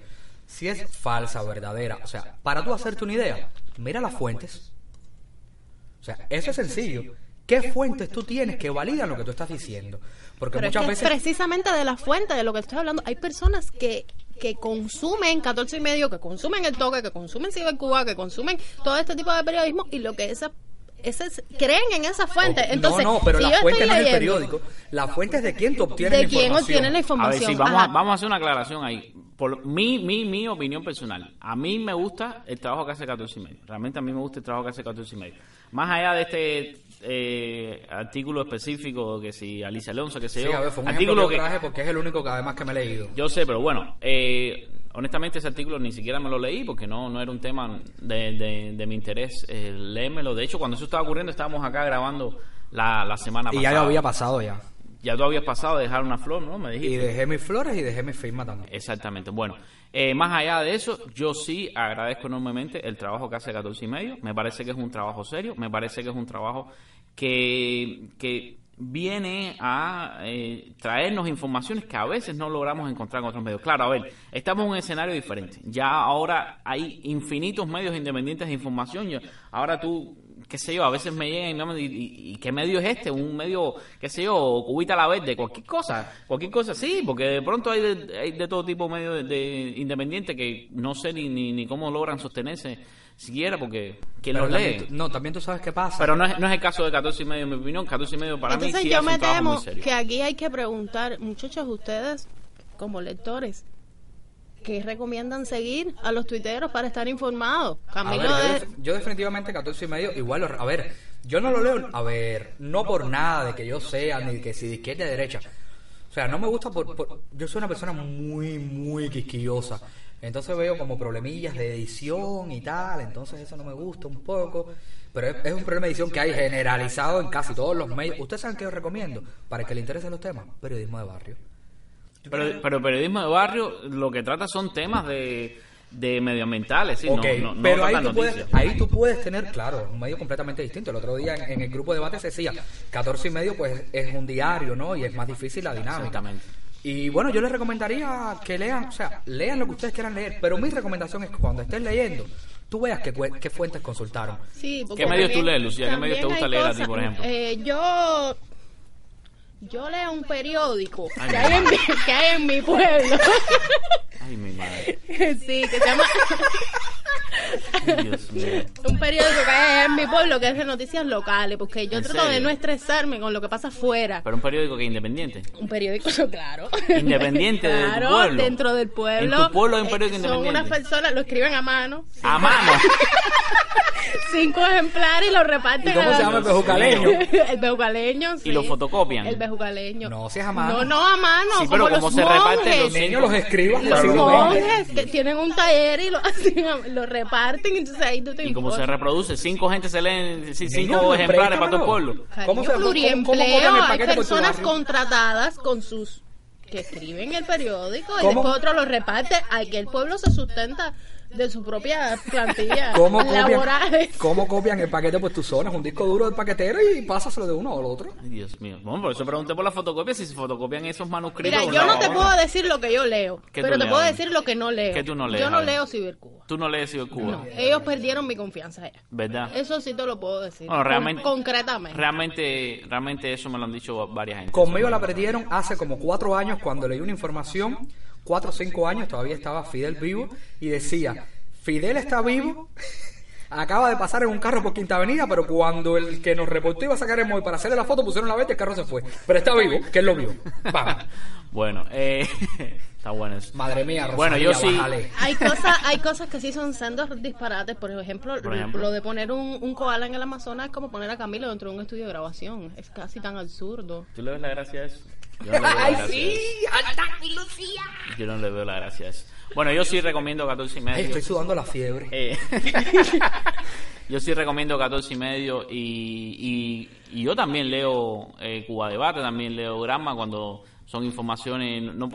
si es falsa o verdadera, o sea, para tú hacerte una idea, mira las fuentes. O sea, eso es sencillo. ¿Qué fuentes tú tienes que validan lo que tú estás diciendo? Porque Pero es muchas que veces... precisamente de la fuente de lo que estoy hablando, hay personas que que consumen 14 y medio, que consumen el toque, que consumen Cibercuba, que consumen todo este tipo de periodismo y lo que esa, esas creen en esa fuente. Entonces, no, no, pero si la yo fuente no es el periódico. La fuente es de quién tú obtienes de la quién información. obtiene la A información. ver, sí, vamos, a, vamos a hacer una aclaración ahí. por mi, mi, mi opinión personal, a mí me gusta el trabajo que hace 14 y medio. Realmente a mí me gusta el trabajo que hace 14 y medio. Más allá de este eh, artículo específico, que si Alicia Alonso, que Sí, yo, a ver, fue un artículo ejemplo que traje porque es el único que además que me he leído. yo sé, pero bueno, eh, honestamente ese artículo ni siquiera me lo leí porque no, no era un tema de, de- de mi interés eh, léemelo. De hecho, cuando eso estaba ocurriendo, estábamos acá grabando la, la semana Y pasada. ya lo había pasado ya. Ya tú habías pasado de dejar una flor, ¿no? Me dijiste. Y dejé mis flores y dejé mi firma también. Exactamente. Bueno, eh, más allá de eso, yo sí agradezco enormemente el trabajo que hace 14 y medio. Me parece que es un trabajo serio, me parece que es un trabajo que, que viene a eh, traernos informaciones que a veces no logramos encontrar en otros medios. Claro, a ver, estamos en un escenario diferente. Ya ahora hay infinitos medios independientes de información. Yo- ahora tú, qué sé yo, a veces me llegan y, y- y qué medio es este? Un medio, qué sé yo, cubita a la verde, cualquier cosa, cualquier cosa, sí, porque de pronto hay de, hay de todo tipo de medios de, de independientes que no sé ni, ni, ni cómo logran sostenerse siquiera, porque ¿quién los lee? no, también tú sabes qué pasa. Pero no es, no es el caso de 14 y medio, en mi opinión. 14 y medio para mí Entonces sí yo me temo que aquí hay que preguntar, muchachos, ustedes como lectores, ¿qué recomiendan seguir a los tuiteros para estar informados? A Camilo ver, yo, de- def- yo definitivamente 14 y medio igual lo- a ver yo no lo leo a ver no por nada de que yo sea ni que si de izquierda o de derecha o sea no me gusta por, por- yo soy una persona muy muy quisquillosa entonces veo como problemillas de edición y tal entonces eso no me gusta un poco pero es, es un problema de edición que hay generalizado en casi todos los medios ustedes saben qué os recomiendo para que le interesen los temas periodismo de barrio Pero, pero periodismo de barrio lo que trata son temas de, de medioambientales, ¿sí? No- Ok, no, no pero ahí tú, puedes, noticias. ahí tú puedes tener, claro, un medio completamente distinto. El otro día en, en el grupo de debate se decía, 14 y medio pues es un diario, ¿no? Y es más difícil la dinámica. Exactamente. Y bueno, yo les recomendaría que lean, o sea, lean lo que ustedes quieran leer, pero mi recomendación es que cuando estés leyendo, tú veas qué, cue- qué fuentes consultaron. Sí, porque ¿Qué medios tú lees, Lucía? ¿Qué medios te gusta leer a ti, por ejemplo? eh, yo yo leo un periódico Ay, que, hay en mi, que hay en mi pueblo. Ay, mi madre. sí, que se llama Ay, Dios mío. un periódico que hay en mi pueblo que es de noticias locales, porque yo ¿En trato de no estresarme con lo que pasa afuera. Pero un periódico que es independiente. Un periódico, claro. Independiente de tu claro, pueblo. dentro del pueblo. En tu pueblo hay un Eh, periódico Son independiente. unas personas, lo escriben a mano. A mano. Cinco ejemplares y lo reparten. ¿Y cómo a- se llama el bejucaleño? el bejucaleño, sí. Y lo fotocopian. El No, si es a mano. No, no a mano. Sí, pero como ¿cómo los se reparten los Niños, los escribas Los monjes que tienen un taller y lo, lo reparten, entonces ahí tú te Y como se reproduce, cinco gente se leen, cinco ejemplares para todo el préstamelo. pueblo. ¿Cómo se- pluriempleo, hay tu personas contratadas con sus que escriben el periódico y ¿Cómo? después otro lo reparte. Aquí el pueblo se sustenta de su propia plantilla ¿Cómo copian. ¿Cómo copian el paquete por tu zona? Es un disco duro del paquetero y pásaselo de uno al otro. Ay, Dios mío. Bueno, por eso pregunté por la fotocopia, si se fotocopian esos manuscritos. Mira, yo no te puedo decir lo que yo leo, ¿Qué pero te puedo decir lo que no leo. ¿Qué tú no lees, Yo no leo Cibercuba. Tú no lees Cibercuba, No, ellos perdieron mi confianza ya. ¿verdad? Eso sí te lo puedo decir. Bueno, con- realmente- concretamente. Realmente, realmente eso me lo han dicho varias gente. Conmigo la perdieron hace como cuatro años cuando leí una información, cuatro o cinco años, todavía estaba Fidel vivo, y decía, Fidel está vivo, acaba de pasar en un carro por Quinta Avenida, pero cuando el que nos reportó iba a sacar el móvil para hacerle la foto, pusieron la vez y el carro se fue. Pero está vivo, que él lo vio. Vamos. Bueno, eh, está bueno eso. Madre mía, Rosalía, Bueno, yo sí- bájale. Hay cosas, hay cosas que sí son sendos disparates. Por ejemplo, Por ejemplo. lo de poner un, un koala en el Amazonas es como poner a Camilo dentro de un estudio de grabación. Es casi tan absurdo. ¿Tú le ves la gracia a eso? Yo no le veo la ¡Ay, gracia a sí! eso. Yo no le veo la gracia a eso. Bueno, yo sí recomiendo 14 y medio. Ay, estoy sudando la fiebre. Eh, yo sí recomiendo 14 y medio y, y, y yo también leo eh, Cuba Debate, también leo Grama cuando son informaciones, no,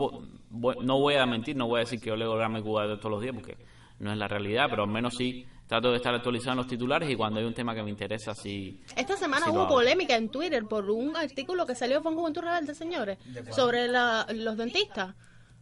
no voy a mentir, no voy a decir que yo leo Grama y Cuba Debate todos los días porque no es la realidad, pero al menos sí trato de estar actualizado en los titulares y cuando hay un tema que me interesa, sí. Esta semana Sí, hubo hago. polémica en Twitter por un artículo que salió con Juventud Rebelde, señores, sobre la- los dentistas.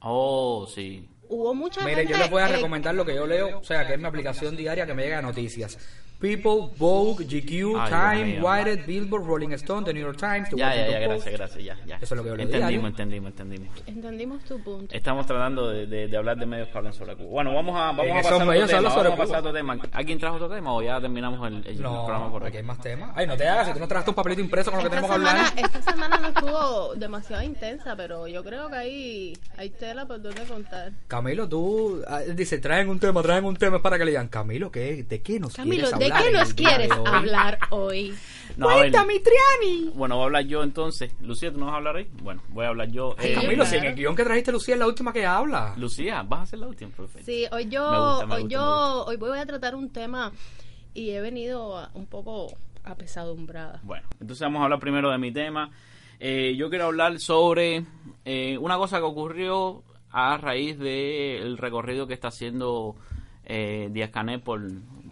Oh, sí. Hubo mucha Mire, gente... yo les voy a eh, recomendar lo que yo leo, o sea, que es mi aplicación diaria que me llega de noticias. People, Vogue, GQ, Ay, Time. Wired, Billboard, Rolling Stone, The New York Times, The Ya, ya, ya, gracias, gracias, ya, ya. Eso es lo que yo leo Entendimos, diario. entendimos, entendimos. Entendimos tu punto. Estamos tratando de, de- de hablar de medios que hablan sobre Cuba. Bueno, vamos a, vamos a pasar a otro medios se tema. sobre Vamos a pasar otro tema. ¿Alguien trajo otro tema o ya terminamos el, el programa por aquí hay más temas. Ay, no te hagas, si tú no traes un papelito impreso con lo que Esta tenemos que hablar. esta semana no estuvo demasiado intensa, pero yo creo que hay, hay tela por donde contar. Camilo, tú ah, dice, traen un tema, traen un tema es para que le digan, Camilo, ¿qué, ¿de qué nos Camilo, quieres ¿de hablar qué nos quieres hablar hoy? No, Cuéntame, Triani. Bueno, voy a hablar yo entonces. Lucía, ¿tú no vas a hablar ahí? Bueno, voy a hablar yo. Eh, Camilo, si en claro. el guion que trajiste, Lucía, es la última que habla. Lucía, vas a ser la última, perfecto. Sí, hoy yo, Me gusta, me hoy gusta, yo, hoy voy a tratar un tema y he venido un poco apesadumbrada. Bueno, entonces vamos a hablar primero de mi tema. Eh, yo quiero hablar sobre eh, una cosa que ocurrió a raíz del recorrido que está haciendo eh, Díaz Canel por,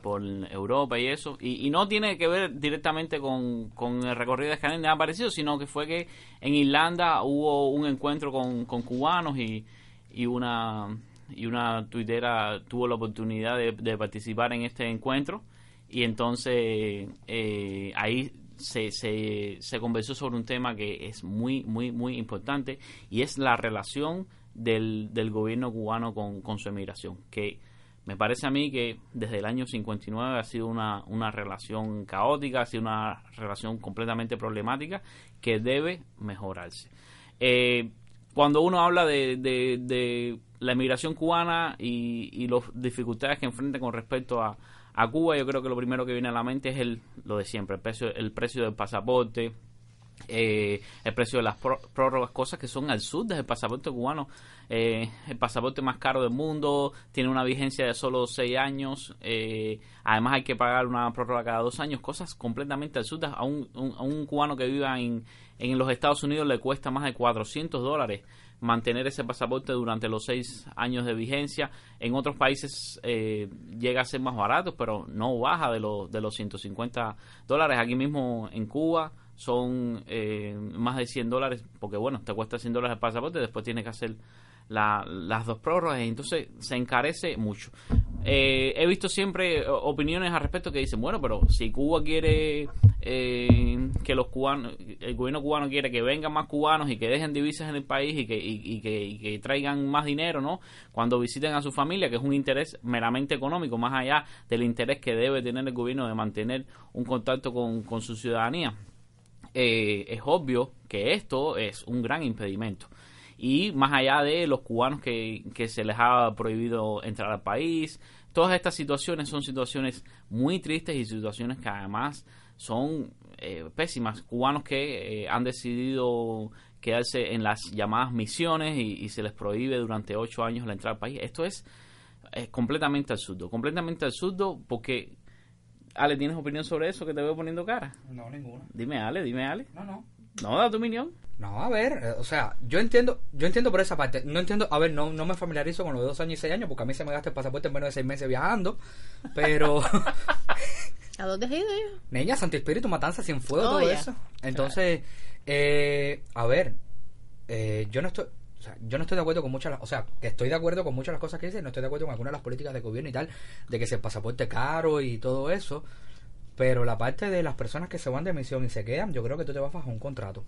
por Europa y eso. Y, y no tiene que ver directamente con, con el recorrido de Díaz Canel, nada parecido, sino que fue que en Irlanda hubo un encuentro con, con cubanos y, y una y una tuitera tuvo la oportunidad de, de participar en este encuentro y entonces eh, ahí se, se, se conversó sobre un tema que es muy, muy, muy importante y es la relación del, del gobierno cubano con, con su emigración, que me parece a mí que desde el año 59 ha sido una, una relación caótica, ha sido una relación completamente problemática que debe mejorarse. Eh, cuando uno habla de, de- de la emigración cubana y, y las dificultades que enfrenta con respecto a, a Cuba, yo creo que lo primero que viene a la mente es el, lo de siempre, el precio, el precio del pasaporte, eh, el precio de las pró- prórrogas, cosas que son al sur del pasaporte cubano. Eh, el pasaporte más caro del mundo, tiene una vigencia de solo seis años, eh, además hay que pagar una prórroga cada dos años, cosas completamente absurdas. A un- a un cubano que viva en, en los Estados Unidos le cuesta más de 400 dólares mantener ese pasaporte durante los seis años de vigencia. En otros países eh, llega a ser más barato, pero no baja de, los de los 150 dólares. Aquí mismo en Cuba son eh, más de 100 dólares, porque bueno, te cuesta 100 dólares el pasaporte, después tienes que hacer la- las dos prórrogas, entonces se encarece mucho. Eh, he visto siempre eh, opiniones al respecto que dicen, bueno, pero si Cuba quiere eh, que los cubanos, el gobierno cubano quiere que vengan más cubanos y que dejen divisas en el país y que, y que, y que traigan más dinero, ¿no? Cuando visiten a su familia, que es un interés meramente económico, más allá del interés que debe tener el gobierno de mantener un contacto con, con su ciudadanía eh, es obvio que esto es un gran impedimento. Y más allá de los cubanos que, que se les ha prohibido entrar al país, todas estas situaciones son situaciones muy tristes y situaciones que además son eh, pésimas. Cubanos que eh, han decidido quedarse en las llamadas misiones y, y se les prohíbe durante ocho años la entrada al país. Esto es, es completamente absurdo, completamente absurdo porque... Ale, ¿tienes opinión sobre eso que te veo poniendo cara? No, ninguno. Dime, Ale, dime, Ale. No, no. No, da tu opinión. No, a ver, eh, o sea, yo entiendo, yo entiendo por esa parte. No entiendo, a ver, no, no me familiarizo con los de dos años y seis años, porque a mí se me gasta el pasaporte en menos de seis meses viajando. Pero, ¿A dónde has ido yo? niña, Santo Espíritu, Matanza, Cienfuegos, Oh, todo ya. eso. Entonces, eh, a ver, eh, yo no estoy, o sea, yo no estoy de acuerdo con muchas, o sea, que estoy de acuerdo con muchas de las cosas que dicen, no estoy de acuerdo con algunas de las políticas de gobierno y tal, de que si el pasaporte caro y todo eso. Pero la parte de las personas que se van de misión y se quedan, yo creo que tú te vas bajo un contrato.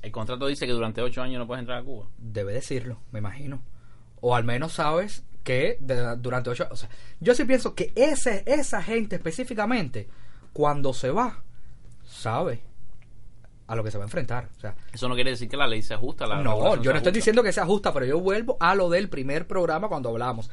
El contrato dice que durante ocho años no puedes entrar a Cuba. Debe decirlo, me imagino. O al menos sabes que de- durante ocho... O sea, yo sí pienso que ese, esa gente específicamente, cuando se va, sabe a lo que se va a enfrentar. O sea, Eso no quiere decir que la ley se ajusta. La no, yo no estoy diciendo que sea justa, pero yo vuelvo a lo del primer programa cuando hablamos.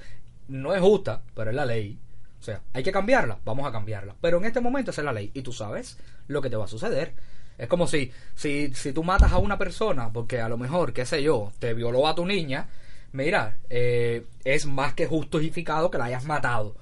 No es justa, pero es la ley. O sea, hay que cambiarla, vamos a cambiarla. Pero en este momento esa es la ley y tú sabes lo que te va a suceder. Es como si, si, si tú matas a una persona porque a lo mejor, qué sé yo, te violó a tu niña, mira, eh, es más que justificado que la hayas matado.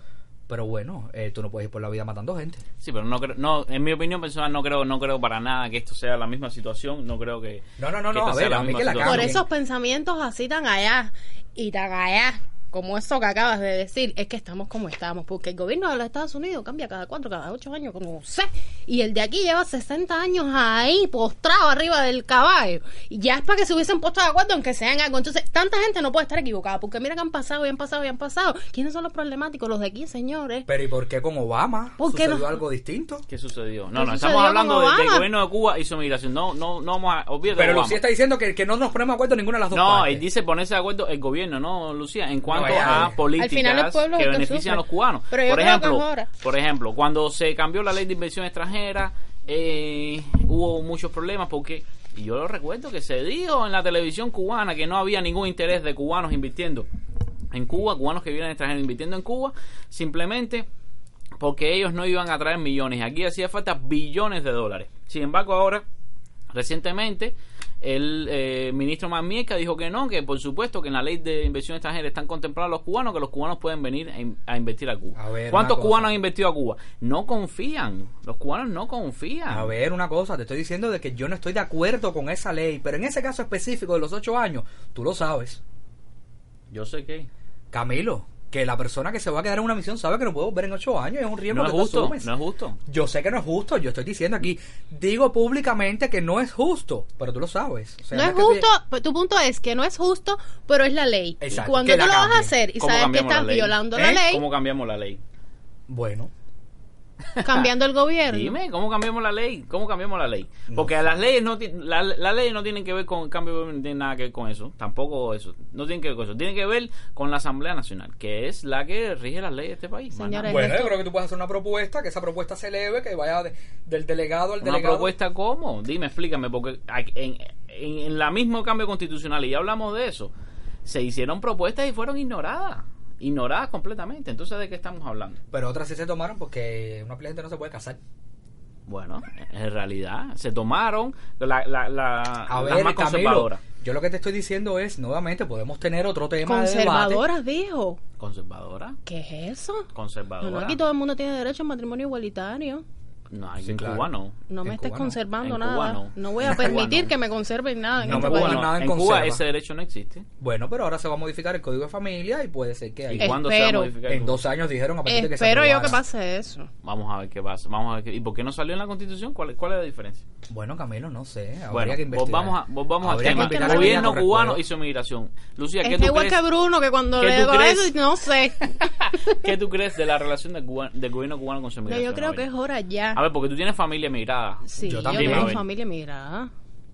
Pero bueno, eh, tú no puedes ir por la vida matando gente. Sí, pero no creo, no, en mi opinión personal no creo, no creo para nada que esto sea la misma situación. No creo que. No, no, no, no, esta a sea ver, a mí misma que la. Por esos pensamientos así tan allá y tan allá como eso que acabas de decir, es que estamos como estamos, porque el gobierno de los Estados Unidos cambia cada cuatro, cada ocho años, como sé, y el de aquí lleva 60 años ahí postrado arriba del caballo, y ya es para que se hubiesen puesto de acuerdo en que sean algo. Entonces, tanta gente no puede estar equivocada, porque mira que han pasado, y han pasado, y han pasado. ¿Quiénes son los problemáticos? Los de aquí, señores. Pero ¿y por qué con Obama ¿Por qué sucedió no? algo distinto? ¿Qué sucedió? No, ¿Qué no, sucedió estamos hablando de- del gobierno de Cuba y su migración. No, no, no vamos a de Pero Obama. Lucía está diciendo que, que no nos ponemos de acuerdo en ninguna de las dos No, partes. él dice ponerse de acuerdo el gobierno, ¿no, Lucía? En cuanto a políticas Al final el pueblo es que benefician sufre. a los cubanos. Pero por ejemplo, por ejemplo, cuando se cambió la ley de inversión extranjera, eh, hubo muchos problemas porque y yo lo recuerdo que se dijo en la televisión cubana que no había ningún interés de cubanos invirtiendo en Cuba, cubanos que vivían extranjeros invirtiendo en Cuba, simplemente porque ellos no iban a traer millones. Aquí hacía falta billones de dólares. Sin embargo, ahora, recientemente, el eh, ministro Mamieca dijo que no, que por supuesto que en la ley de inversión extranjera están contemplados los cubanos, que los cubanos pueden venir a, in- a invertir a Cuba. A ver, ¿Cuántos cubanos han invertido a Cuba? No confían. Los cubanos no confían. A ver, una cosa, te estoy diciendo de que yo no estoy de acuerdo con esa ley, pero en ese caso específico de los ocho años, tú lo sabes, Yo sé que Camilo, que la persona que se va a quedar en una misión sabe que no puede volver en ocho años, es un riesgo no es que tú justo. No es justo. Yo sé que no es justo, yo estoy diciendo aquí, digo públicamente que no es justo, pero tú lo sabes. O sea, No es justo, tu punto es que no es justo, pero es la ley. Exacto, y cuando que tú lo vas a hacer y ¿Cómo sabes que la estás violando ¿Eh? la ley, ¿Cómo cambiamos la ley? Bueno, cambiando el gobierno. Dime, ¿cómo cambiamos la ley? ¿Cómo cambiamos la ley? Porque las leyes no la, las leyes no tienen que ver con el cambio de gobierno, no tienen nada que ver con eso, tampoco eso, no tienen que ver con eso, tienen que ver con la Asamblea Nacional, que es la que rige las leyes de este país. Señores, bueno, yo creo que tú puedes hacer una propuesta, que esa propuesta se eleve, que vaya de- del delegado al Una delegado. propuesta cómo? Dime, explícame, porque hay- en, en, en la mismo cambio constitucional, y ya hablamos de eso, se hicieron propuestas y fueron ignoradas, ignoradas completamente. Entonces, ¿de qué estamos hablando? Pero otras sí se tomaron porque una gente no se puede casar. Bueno, en realidad, se tomaron la, la, la, A las ver, más Camilo, conservadoras. yo lo que te estoy diciendo es, nuevamente, podemos tener otro tema de. Conservadoras, dijo. ¿Conservadora? ¿Qué es eso? ¿Conservadora? No, no, aquí todo el mundo tiene derecho a matrimonio igualitario. No, hay Sí, en claro. Cuba no. No me En estés conservando En nada. Cuba no. no. voy a permitir que me conserven nada. en No este me pongan nada en en Cuba ese derecho no existe. Bueno, pero ahora se va a modificar el código de familia y puede ser que ahí. ¿Y cuándo se va a Espero. modificar? En dos años dijeron a partir de que se Espero yo que pase eso. Vamos a ver qué pasa. Vamos a ver qué- ¿Y por qué no salió en la Constitución? ¿Cuál, cuál es la diferencia? Bueno, Camilo, no sé. Habría Bueno, que investigar. volvamos, a, volvamos al Habría que tema. El gobierno cubano su migración. Lucía, ¿qué Está tú, igual crees, que Bruno, que cuando ¿Qué le digo eso, no sé. ¿qué tú crees de la relación del, cuba- del gobierno cubano con su migración? yo creo A que es hora ya. Ver, porque tú tienes familia emigrada. Sí, Yo yo, también. tengo A ver. familia migrada.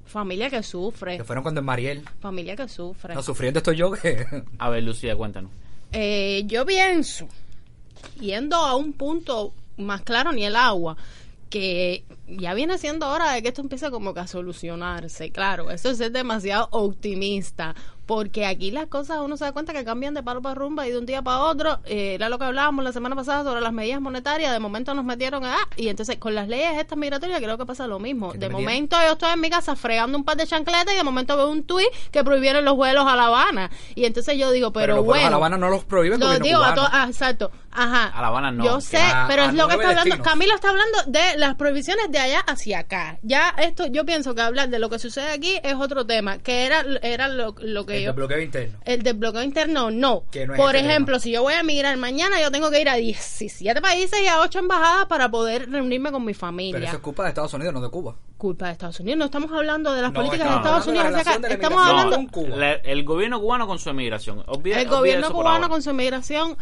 Familia que sufre. Que fueron cuando en Mariel. Familia que sufre. No, sufriendo estoy yo que... A ver, Lucía, cuéntanos. Eh, yo pienso, yendo a un punto más claro ni el agua, que ya viene siendo hora de que esto empiece como que a solucionarse. Claro, eso es ser demasiado optimista, porque aquí las cosas uno se da cuenta que cambian de palo para rumba y de un día para otro. Eh, era lo que hablábamos la semana pasada sobre las medidas monetarias. De momento nos metieron a. Y entonces con las leyes estas migratorias creo que pasa lo mismo. ¿Qué te De momento yo estoy en mi casa fregando un par de chancletas y de momento veo un tuit que prohibieron los vuelos a La Habana. Y entonces yo digo, pero, Pero, los vuelos bueno. a La Habana no los prohíbe el Lo gobierno digo a ah, exacto. Ajá. A La Habana no, Yo sé, a- pero a es lo que está hablando. destinos. Camilo está hablando de las prohibiciones de allá hacia acá. Ya esto, yo pienso que hablar de lo que sucede aquí es otro tema, que era, era lo, lo que El yo. desbloqueo interno. El desbloqueo interno, no. Que no es Por este ejemplo, tema. si yo voy a emigrar mañana, yo tengo que ir a 17 países y a 8 embajadas para poder reunirme con mi familia. Pero eso es culpa de Estados Unidos, no de Cuba. Culpa de Estados Unidos. No estamos hablando de las No, políticas de Estados Unidos hacia acá. Estamos hablando. con Cuba. la- el gobierno cubano con su emigración. Olvida- El gobierno cubano con su inmigración,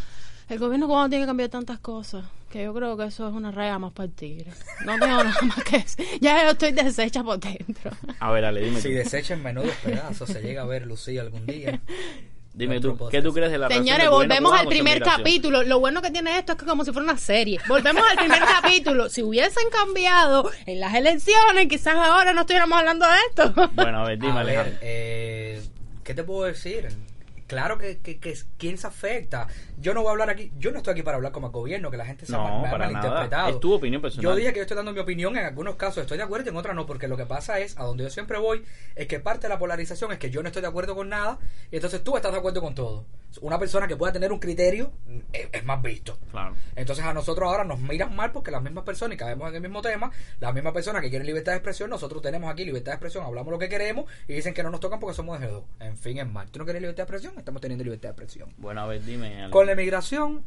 el gobierno cubano tiene que cambiar tantas cosas que yo creo que eso es una raya más para el tigre. No tengo nada más que decir. Ya yo estoy deshecha por dentro. A ver, Ale, dime Si tú. desechen menudos pedazos, se llega a ver Lucía algún día. Dime tú. ¿qué tú crees de la relación Señores, volvemos al primer capítulo. Lo bueno que tiene esto es que como si fuera una serie. Volvemos al primer capítulo. Si hubiesen cambiado en las elecciones, quizás ahora no estuviéramos hablando de esto. Bueno, a ver, dime, a ver, Alejandro. eh, ¿qué te puedo decir? Claro que, que, que quién se afecta. Yo no voy a hablar aquí, yo no estoy aquí para hablar como el gobierno, que la gente se ha mal- nada. malinterpretado. Es tu opinión personal. Yo dije que yo estoy dando mi opinión, en algunos casos estoy de acuerdo y en otras no, porque lo que pasa es, a donde yo siempre voy, es que parte de la polarización es que yo no estoy de acuerdo con nada, y entonces tú estás de acuerdo con todo. Una persona que pueda tener un criterio es, es más visto. Claro. Entonces a nosotros ahora nos miran mal porque las mismas personas, y caemos en el mismo tema, las mismas personas que quieren libertad de expresión, nosotros tenemos aquí libertad de expresión, hablamos lo que queremos y dicen que no nos tocan porque somos de G2. En fin, es mal. ¿Tú no quieres libertad de expresión? Estamos teniendo libertad de expresión. Bueno, a ver, dime. Ale. Con la emigración,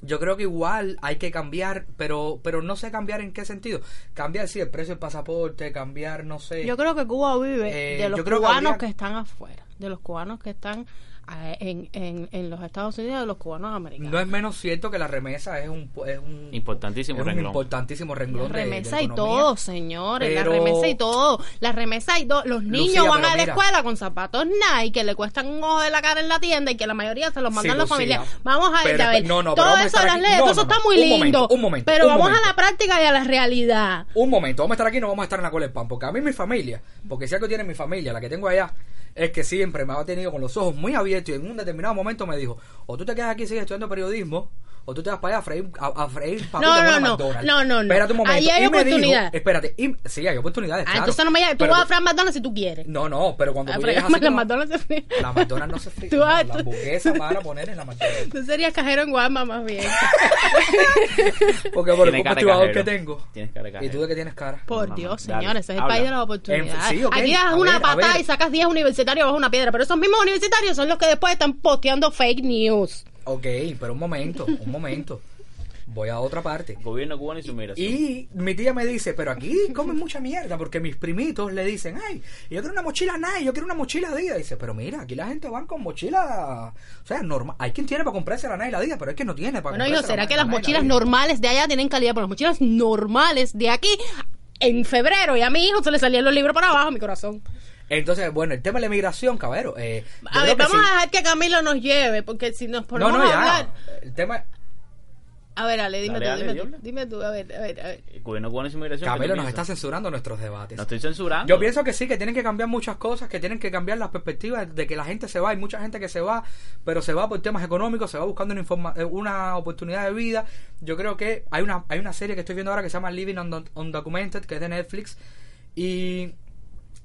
yo creo que igual hay que cambiar, pero pero no sé cambiar en qué sentido. Cambiar, sí, el precio del pasaporte, cambiar, no sé. Yo creo que Cuba vive Eh, de los que cubanos habría- que están afuera, de los cubanos que están eh, en, en, en los Estados Unidos, de los cubanos americanos. No es menos cierto que la remesa es un, es un Importantísimo es un renglón. importantísimo renglón La de- de remesa y todo, señores. Pero- La remesa y todo. La remesa y todo. Los niños Lucía, van a la mira. escuela con zapatos Nike que le cuestan un ojo de la cara en la tienda y que la mayoría se los mandan Sí, los Lucía. familiares. Vamos a ver, Pero- a ver. no, no, todo eso las leyes, No, todo eso no, está muy Un lindo. momento, un momento, pero un vamos momento. a la práctica y a la realidad. Un momento, vamos a estar aquí, no vamos a estar en la cola del pan, porque a mí mi familia, porque si algo tiene mi familia, la que tengo allá, es que siempre me ha tenido con los ojos muy abiertos y en un determinado momento me dijo, o tú te quedas aquí y sigues estudiando periodismo, o tú te vas para allá a freír, a, a freír papitas No, no, buenas no. McDonald's. No, no, no. Espérate un momento. Ahí hay y me dijo- oportunidad. espérate, y- sí, hay oportunidades, Ah, claro. entonces no me llames. Tú Pero vas a Fran McDonald's si tú quieres. No, no, pero cuando Ah, tú llegas así la McDonald's se fríe. La McDonald's no se fríe. Tú no, vas- la tú- hamburguesa para poner en la McDonald's. Tú serías cajero en Walmart más bien. Porque por el cajero. que tengo. Tienes cara de ¿Y tú de qué tienes cara? Por Dios, señores, ese es el habla. país de las oportunidades. Aquí das a una a patada y sacas 10 universitarios bajo una piedra, pero esos mismos universitarios son los que después están posteando fake news. Ok, pero un momento, un momento. Voy a otra parte. Gobierno cubano y su migración. Y mi tía me dice, pero aquí comen mucha mierda, porque mis primitos le dicen, ay, yo quiero una mochila Nike, yo quiero una mochila Adidas. Dice, pero mira, aquí la gente van con mochila, o sea, normal. Hay quien tiene para comprarse la Nike y la Adidas, pero hay quien no tiene para Bueno, comprarse la ¿será que la las Nike y la mochilas normales de allá tienen calidad? Pero las mochilas normales de aquí, en febrero, y a mi hijo se le salían los libros para abajo, mi corazón. Entonces, bueno, el tema de la inmigración, cabero. Eh, A ver, vamos sí. a dejar que Camilo nos lleve, porque si nos No, ponemos no, a ya. hablar... El tema. A ver, Ale, dime Dale, tú, Ale, dime tú, dime tú, a ver, a ver, a ver. El gobierno cubano y su migración. ¿qué Camilo nos está censurando nuestros debates. No estoy censurando. Yo pienso que sí, que tienen que cambiar muchas cosas, que tienen que cambiar las perspectivas de que la gente se va. Hay mucha gente que se va, pero se va por temas económicos, se va buscando una, informa- eh, una oportunidad de vida. Yo creo que hay una, hay una serie que estoy viendo ahora que se llama Living Undon- Undocumented, que es de Netflix. Y,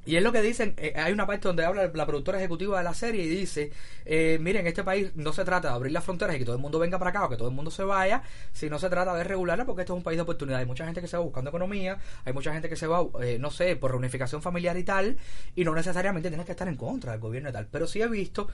y es lo que dicen, eh, hay una parte donde habla la productora ejecutiva de la serie y dice, eh, miren, este país no se trata de abrir las fronteras y que todo el mundo venga para acá o que todo el mundo se vaya, sino se trata de regularla porque esto es un país de oportunidad. Hay mucha gente que se va buscando economía, hay mucha gente que se va, eh, no sé, por reunificación familiar y tal, y no necesariamente tienes que estar en contra del gobierno y tal. Pero sí he visto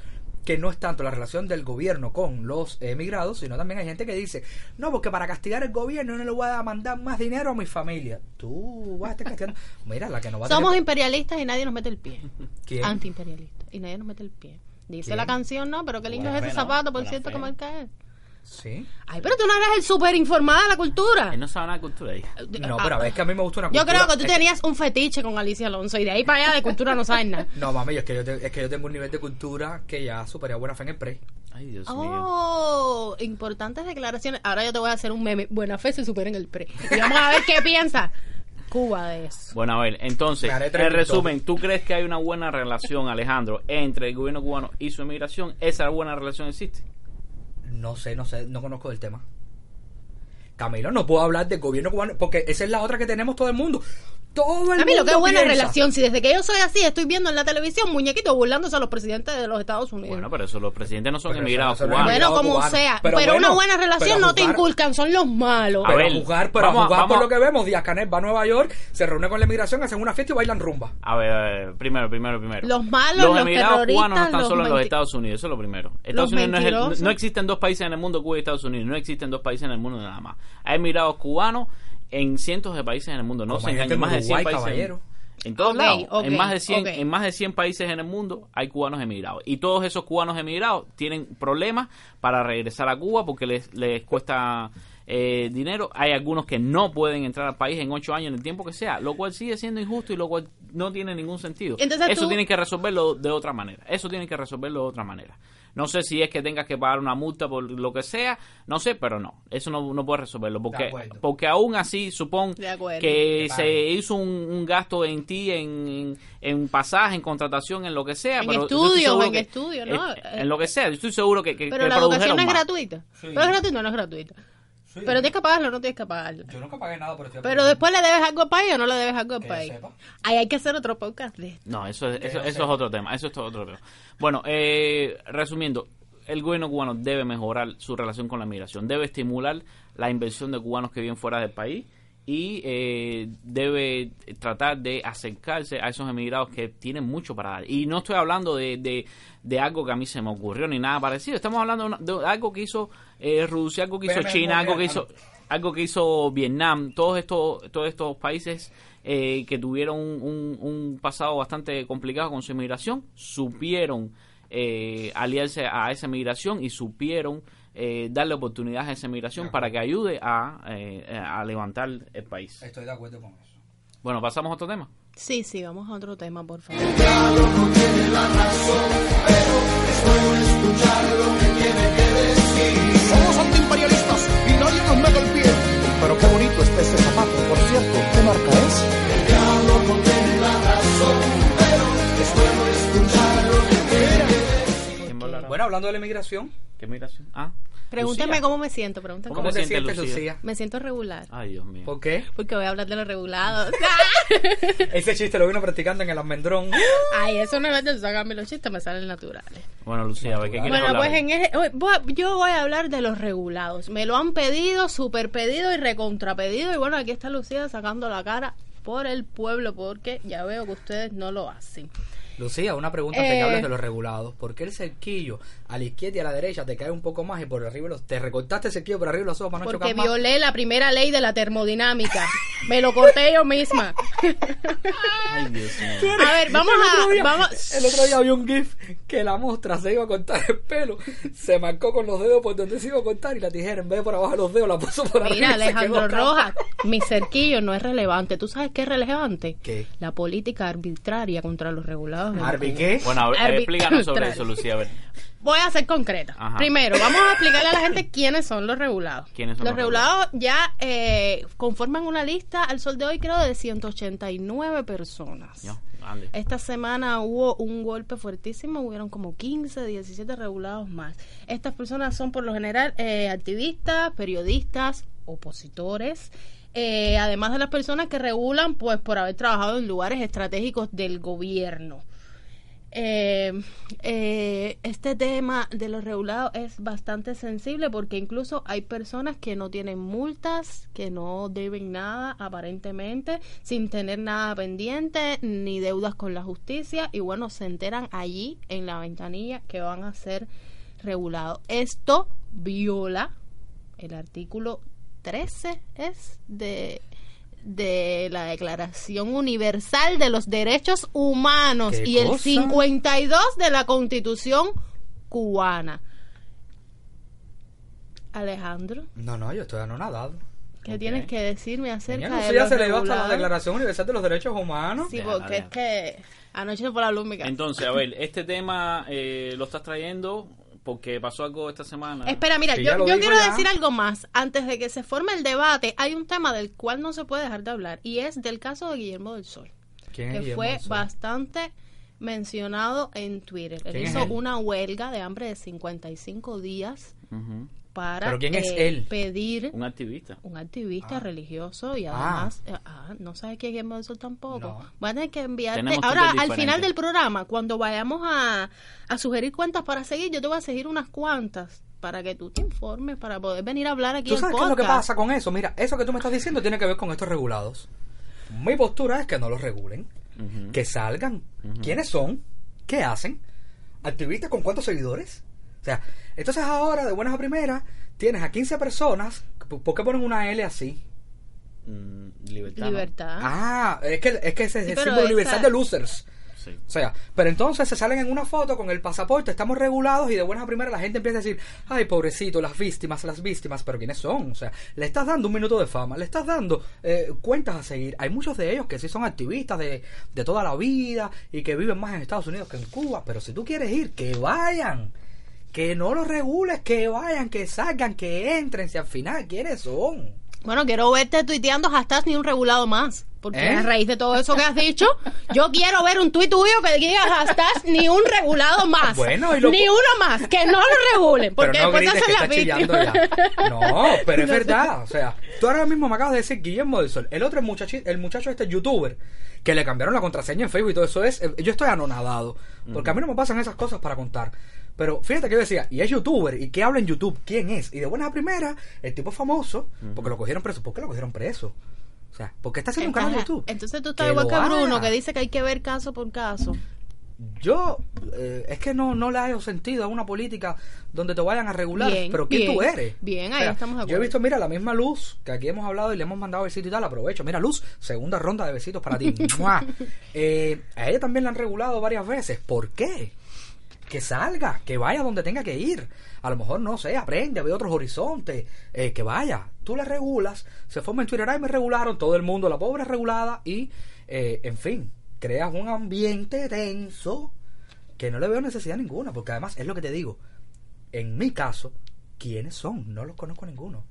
que no es tanto la relación del gobierno con los emigrados, sino también hay gente que dice, no, porque para castigar el gobierno no le voy a mandar más dinero a mi familia. Tú vas a estar castigando. Mira, la que no va a Somos imperialistas y nadie nos mete el pie. ¿Quién? Antiimperialistas. Y nadie nos mete el pie. Dice ¿Quién? la canción, no, pero qué lindo es ese zapato, por cierto, que marca es. Sí. Ay, pero tú no eres el súper informada de la cultura. Él no sabe nada de cultura ahí. No, pero a ver, es que a mí me gusta una Yo cultura- creo que tú tenías un fetiche con Alicia Alonso y de ahí para allá de cultura no sabes nada. No, mami, es que, yo te- es que yo tengo un nivel de cultura que ya supera buena fe en el pre. Ay, Dios mío. Oh, importantes declaraciones. Ahora yo te voy a hacer un meme. Buena fe se supera en el pre. Y vamos a ver qué piensa Cuba de eso. Bueno, a ver, entonces, en resumen, ¿tú crees que hay una buena relación, Alejandro, entre el gobierno cubano y su emigración? ¿Esa buena relación existe? No sé, no sé, no conozco del tema. Camilo, no puedo hablar del gobierno cubano porque esa es la otra que tenemos todo el mundo. Todo el A mí lo que es buena piensa. relación, si desde que yo soy así estoy viendo en la televisión muñequitos burlándose a los presidentes de los Estados Unidos. Bueno, pero eso los presidentes no son Pero emigrados eso cubanos. Bueno, como cubano. sea. Pero Pero, bueno, una buena relación no te inculcan, son los malos. A ver, jugar, pero vamos jugar vamos por lo que vemos, Díaz Canet va a Nueva York, se reúne con la inmigración, hacen una fiesta y bailan rumba. A ver, a ver, primero, primero, primero. Los malos, los los emigrados cubanos no están los solo en los Estados Unidos, eso es lo primero. Estados Los Unidos no, es el- no existen dos países en el mundo, Cuba y Estados Unidos. No existen dos países en el mundo nada más. Hay emigrados cubanos en cientos de países en el mundo. No Como se engañen, en más de 100 Uruguay, países. caballero. En todos lados, en más de 100 ok. en más de 100 países en el mundo hay cubanos emigrados y todos esos cubanos emigrados tienen problemas para regresar a Cuba porque les, les cuesta eh, dinero. Hay algunos que no pueden entrar al país en ocho años en el tiempo que sea, lo cual sigue siendo injusto y lo cual no tiene ningún sentido. Entonces Eso tú- tienen que resolverlo de otra manera. Eso tienen que resolverlo de otra manera. No sé si es que tengas que pagar una multa por lo que sea, no sé, pero no, eso no, no puede resolverlo porque acuerdo. porque aún así supón que se hizo un, un gasto en ti, en, en, pasaje, en contratación, en lo que sea. En pero estudios, en que- estudios, ¿no? eh, En, lo que sea, yo estoy seguro que, que, Pero que la educación no es más. gratuita. Pero es gratuita, no es gratuita. Pero tienes que pagarlo o no tienes que pagarlo. Yo nunca pagué nada por este Pero después le debes algo al país o no le debes algo al Que país. sepa. Ahí hay que hacer otro podcast de esto. No, eso es, eso, eso es otro tema. Eso es otro tema. Bueno, eh, resumiendo, el gobierno cubano debe mejorar su relación con la migración, debe estimular la inversión de cubanos que viven fuera del país y eh, debe tratar de acercarse a esos emigrados que tienen mucho para dar. Y no estoy hablando de, de, de algo que a mí se me ocurrió ni nada parecido, estamos hablando de, algo que hizo eh, Rusia, algo que hizo China, algo que hizo algo que hizo Vietnam, todos estos todos estos países eh, que tuvieron un, un- un pasado bastante complicado con su inmigración, supieron eh, aliarse a esa migración y supieron eh, darle oportunidades a esa migración para que ayude a, eh, a levantar el país. Estoy de acuerdo con eso. Bueno, pasamos a otro tema. Sí, sí, vamos a otro tema, por favor. Somos antiimperialistas y nadie nos mete el pie. Pero qué bonito está ese zapato, por cierto. ¿Qué marca es? ¿Quién va a hablar ahora? Bueno, hablando de la inmigración, ¿Qué migración? Ah, Lucía. cómo me siento, pregúnteme ¿Cómo cómo ¿cómo te te sientes, Lucía? Lucía? Me siento regular. Ay, Dios mío. ¿Por qué? Porque voy a hablar de los regulados. Ese chiste lo vino practicando en el almendrón. Ay, eso no es de sacarme los chistes, me salen naturales. Bueno, Lucía, a ver, ¿qué quieres Bueno, hablar? pues en ese- hoy voy a- yo voy a hablar de los regulados. Me lo han pedido, super pedido y recontrapedido. Y bueno, aquí está Lucía sacando la cara por el pueblo porque ya veo que ustedes no lo hacen. Lucía, una pregunta antes que Eh. hables de los regulados. ¿Por qué el cerquillo a la izquierda y a la derecha te cae un poco más y por arriba los... te recortaste el cerquillo por arriba los ojos para no Porque chocar más? violé la primera ley de la termodinámica. Me lo corté yo misma. Ay, Dios mío. A ver, vamos a... día- Vamos... El otro día había un gif que la mostra se iba a cortar el pelo, se marcó con los dedos por donde se iba a cortar y la tijera en vez de por abajo de los dedos la puso por arriba. Mira, Alejandro. Rojas, mi cerquillo no es relevante. ¿Tú sabes qué es relevante? ¿Qué? La política arbitraria contra los regulados. De ¿Arbi Cuba. qué? Bueno, a ver, explícanos sobre eso, Lucía, a ver. Voy a ser concreta. Ajá. Primero, vamos a explicarle a la gente quiénes son los regulados. ¿Quiénes son los los regulados? ya eh, conforman una lista al sol de hoy, creo, de 189 personas. Yo. Esta semana hubo un golpe fuertísimo, hubieron como 15, 17 regulados más. Estas personas son por lo general eh, activistas, periodistas, opositores, eh, además de las personas que regulan pues por haber trabajado en lugares estratégicos del gobierno. Eh, eh, este tema de los regulados es bastante sensible porque incluso hay personas que no tienen multas, que no deben nada aparentemente, sin tener nada pendiente ni deudas con la justicia y bueno, se enteran allí en la ventanilla que van a ser regulados. Esto viola el artículo 13 es de de la Declaración Universal de los Derechos Humanos ¿Qué y el cosa? 52 de la Constitución cubana. Alejandro, No, no, yo estoy anonadado. ¿qué tienes que decirme acerca Señor, de Lucía se le dio hasta la? Declaración Universal de los Derechos Humanos. Sí, Déjala, porque es que anoche por la luz cansé. Entonces, a ver, este tema eh, lo estás trayendo porque pasó algo esta semana. Espera, mira, yo, quiero ya. decir algo más. Antes de que se forme el debate, hay un tema del cual no se puede dejar de hablar y es del caso de Guillermo del Sol, ¿Quién es que Guillermo fue Sol? bastante mencionado en Twitter. Él ¿Quién es hizo él? una huelga de hambre de 55 días Ujú. Para ¿Pero quién es eh, él? pedir Un activista. un activista Ah. religioso y Ah. además eh, ah, no sabes quién es Sol tampoco No. van a tener que enviarte Tenemos ahora al final del programa cuando vayamos a, a sugerir cuentas para seguir yo te voy a seguir unas cuantas para que tú te informes para poder venir a hablar aquí ¿Tú en sabes qué es lo que pasa con eso? Mira, eso que tú me estás diciendo tiene que ver con estos regulados. Mi postura es que no los regulen, que salgan. ¿Quiénes son? ¿Qué hacen? ¿Activistas con cuántos seguidores? O sea, entonces ahora, de buenas a primeras, tienes a 15 personas. ¿Por qué ponen una L así? Mm, libertad. ¿no? libertad Ah, es que, es que ese es Sí, el símbolo esa- universal de losers. Sí. O sea, pero entonces se salen en una foto con el pasaporte, estamos regulados y de buenas a primeras la gente empieza a decir, ay, pobrecito, las víctimas, las víctimas, pero ¿quiénes son? O sea, le estás dando un minuto de fama, le estás dando eh, cuentas a seguir. Hay muchos de ellos que sí son activistas de, de toda la vida y que viven más en Estados Unidos que en Cuba, pero si tú quieres ir, que vayan. Que no los regules, que vayan, que salgan, que entren, si al final, ¿quiénes son? bueno quiero verte tuiteando hashtag ni un regulado más porque ¿Eh? a raíz de todo eso que has dicho yo quiero ver un tuit tuyo que diga hashtag ni un regulado más Bueno, y lo ni uno más que no lo regulen porque pero no después grites que hacen está la ya. No, pero es No sé. verdad. O sea, tú ahora mismo me acabas de decir Guillermo del Sol. El otro muchacho, el muchacho este youtuber que le cambiaron la contraseña en Facebook y todo eso es. eh, Yo estoy anonadado. Porque a mí no me pasan esas cosas para contar. Pero fíjate que yo decía, y es youtuber, ¿y qué habla en YouTube? ¿Quién es? Y de buena primera, el tipo es famoso, porque lo cogieron preso. ¿Por qué lo cogieron preso? O sea, ¿por qué está haciendo un canal de YouTube? entonces tú estás Que igual que Bruno, haga. que dice que hay que ver caso por caso. Yo, eh, es que no, no le hallo sentido a una política donde te vayan a regular. Bien, pero ¿quién bien, tú eres? bien, ahí estamos de Yo he acuerdo. visto, mira, la misma Luz, que aquí hemos hablado y le hemos mandado besitos y tal, aprovecho. Mira, Luz, segunda ronda de besitos para ti. Eh, a ella también la han regulado varias veces. ¿Por qué? Que salga, que vaya donde tenga que ir. A lo mejor, no sé, aprende, ve otros horizontes, eh, que vaya. Tú la regulas, se forma en Twitter, ay, me regularon, todo el mundo, la pobre regulada, y, eh, en fin, creas un ambiente tenso que no le veo necesidad ninguna, porque además es lo que te digo. En mi caso, ¿quiénes son? No los conozco ninguno.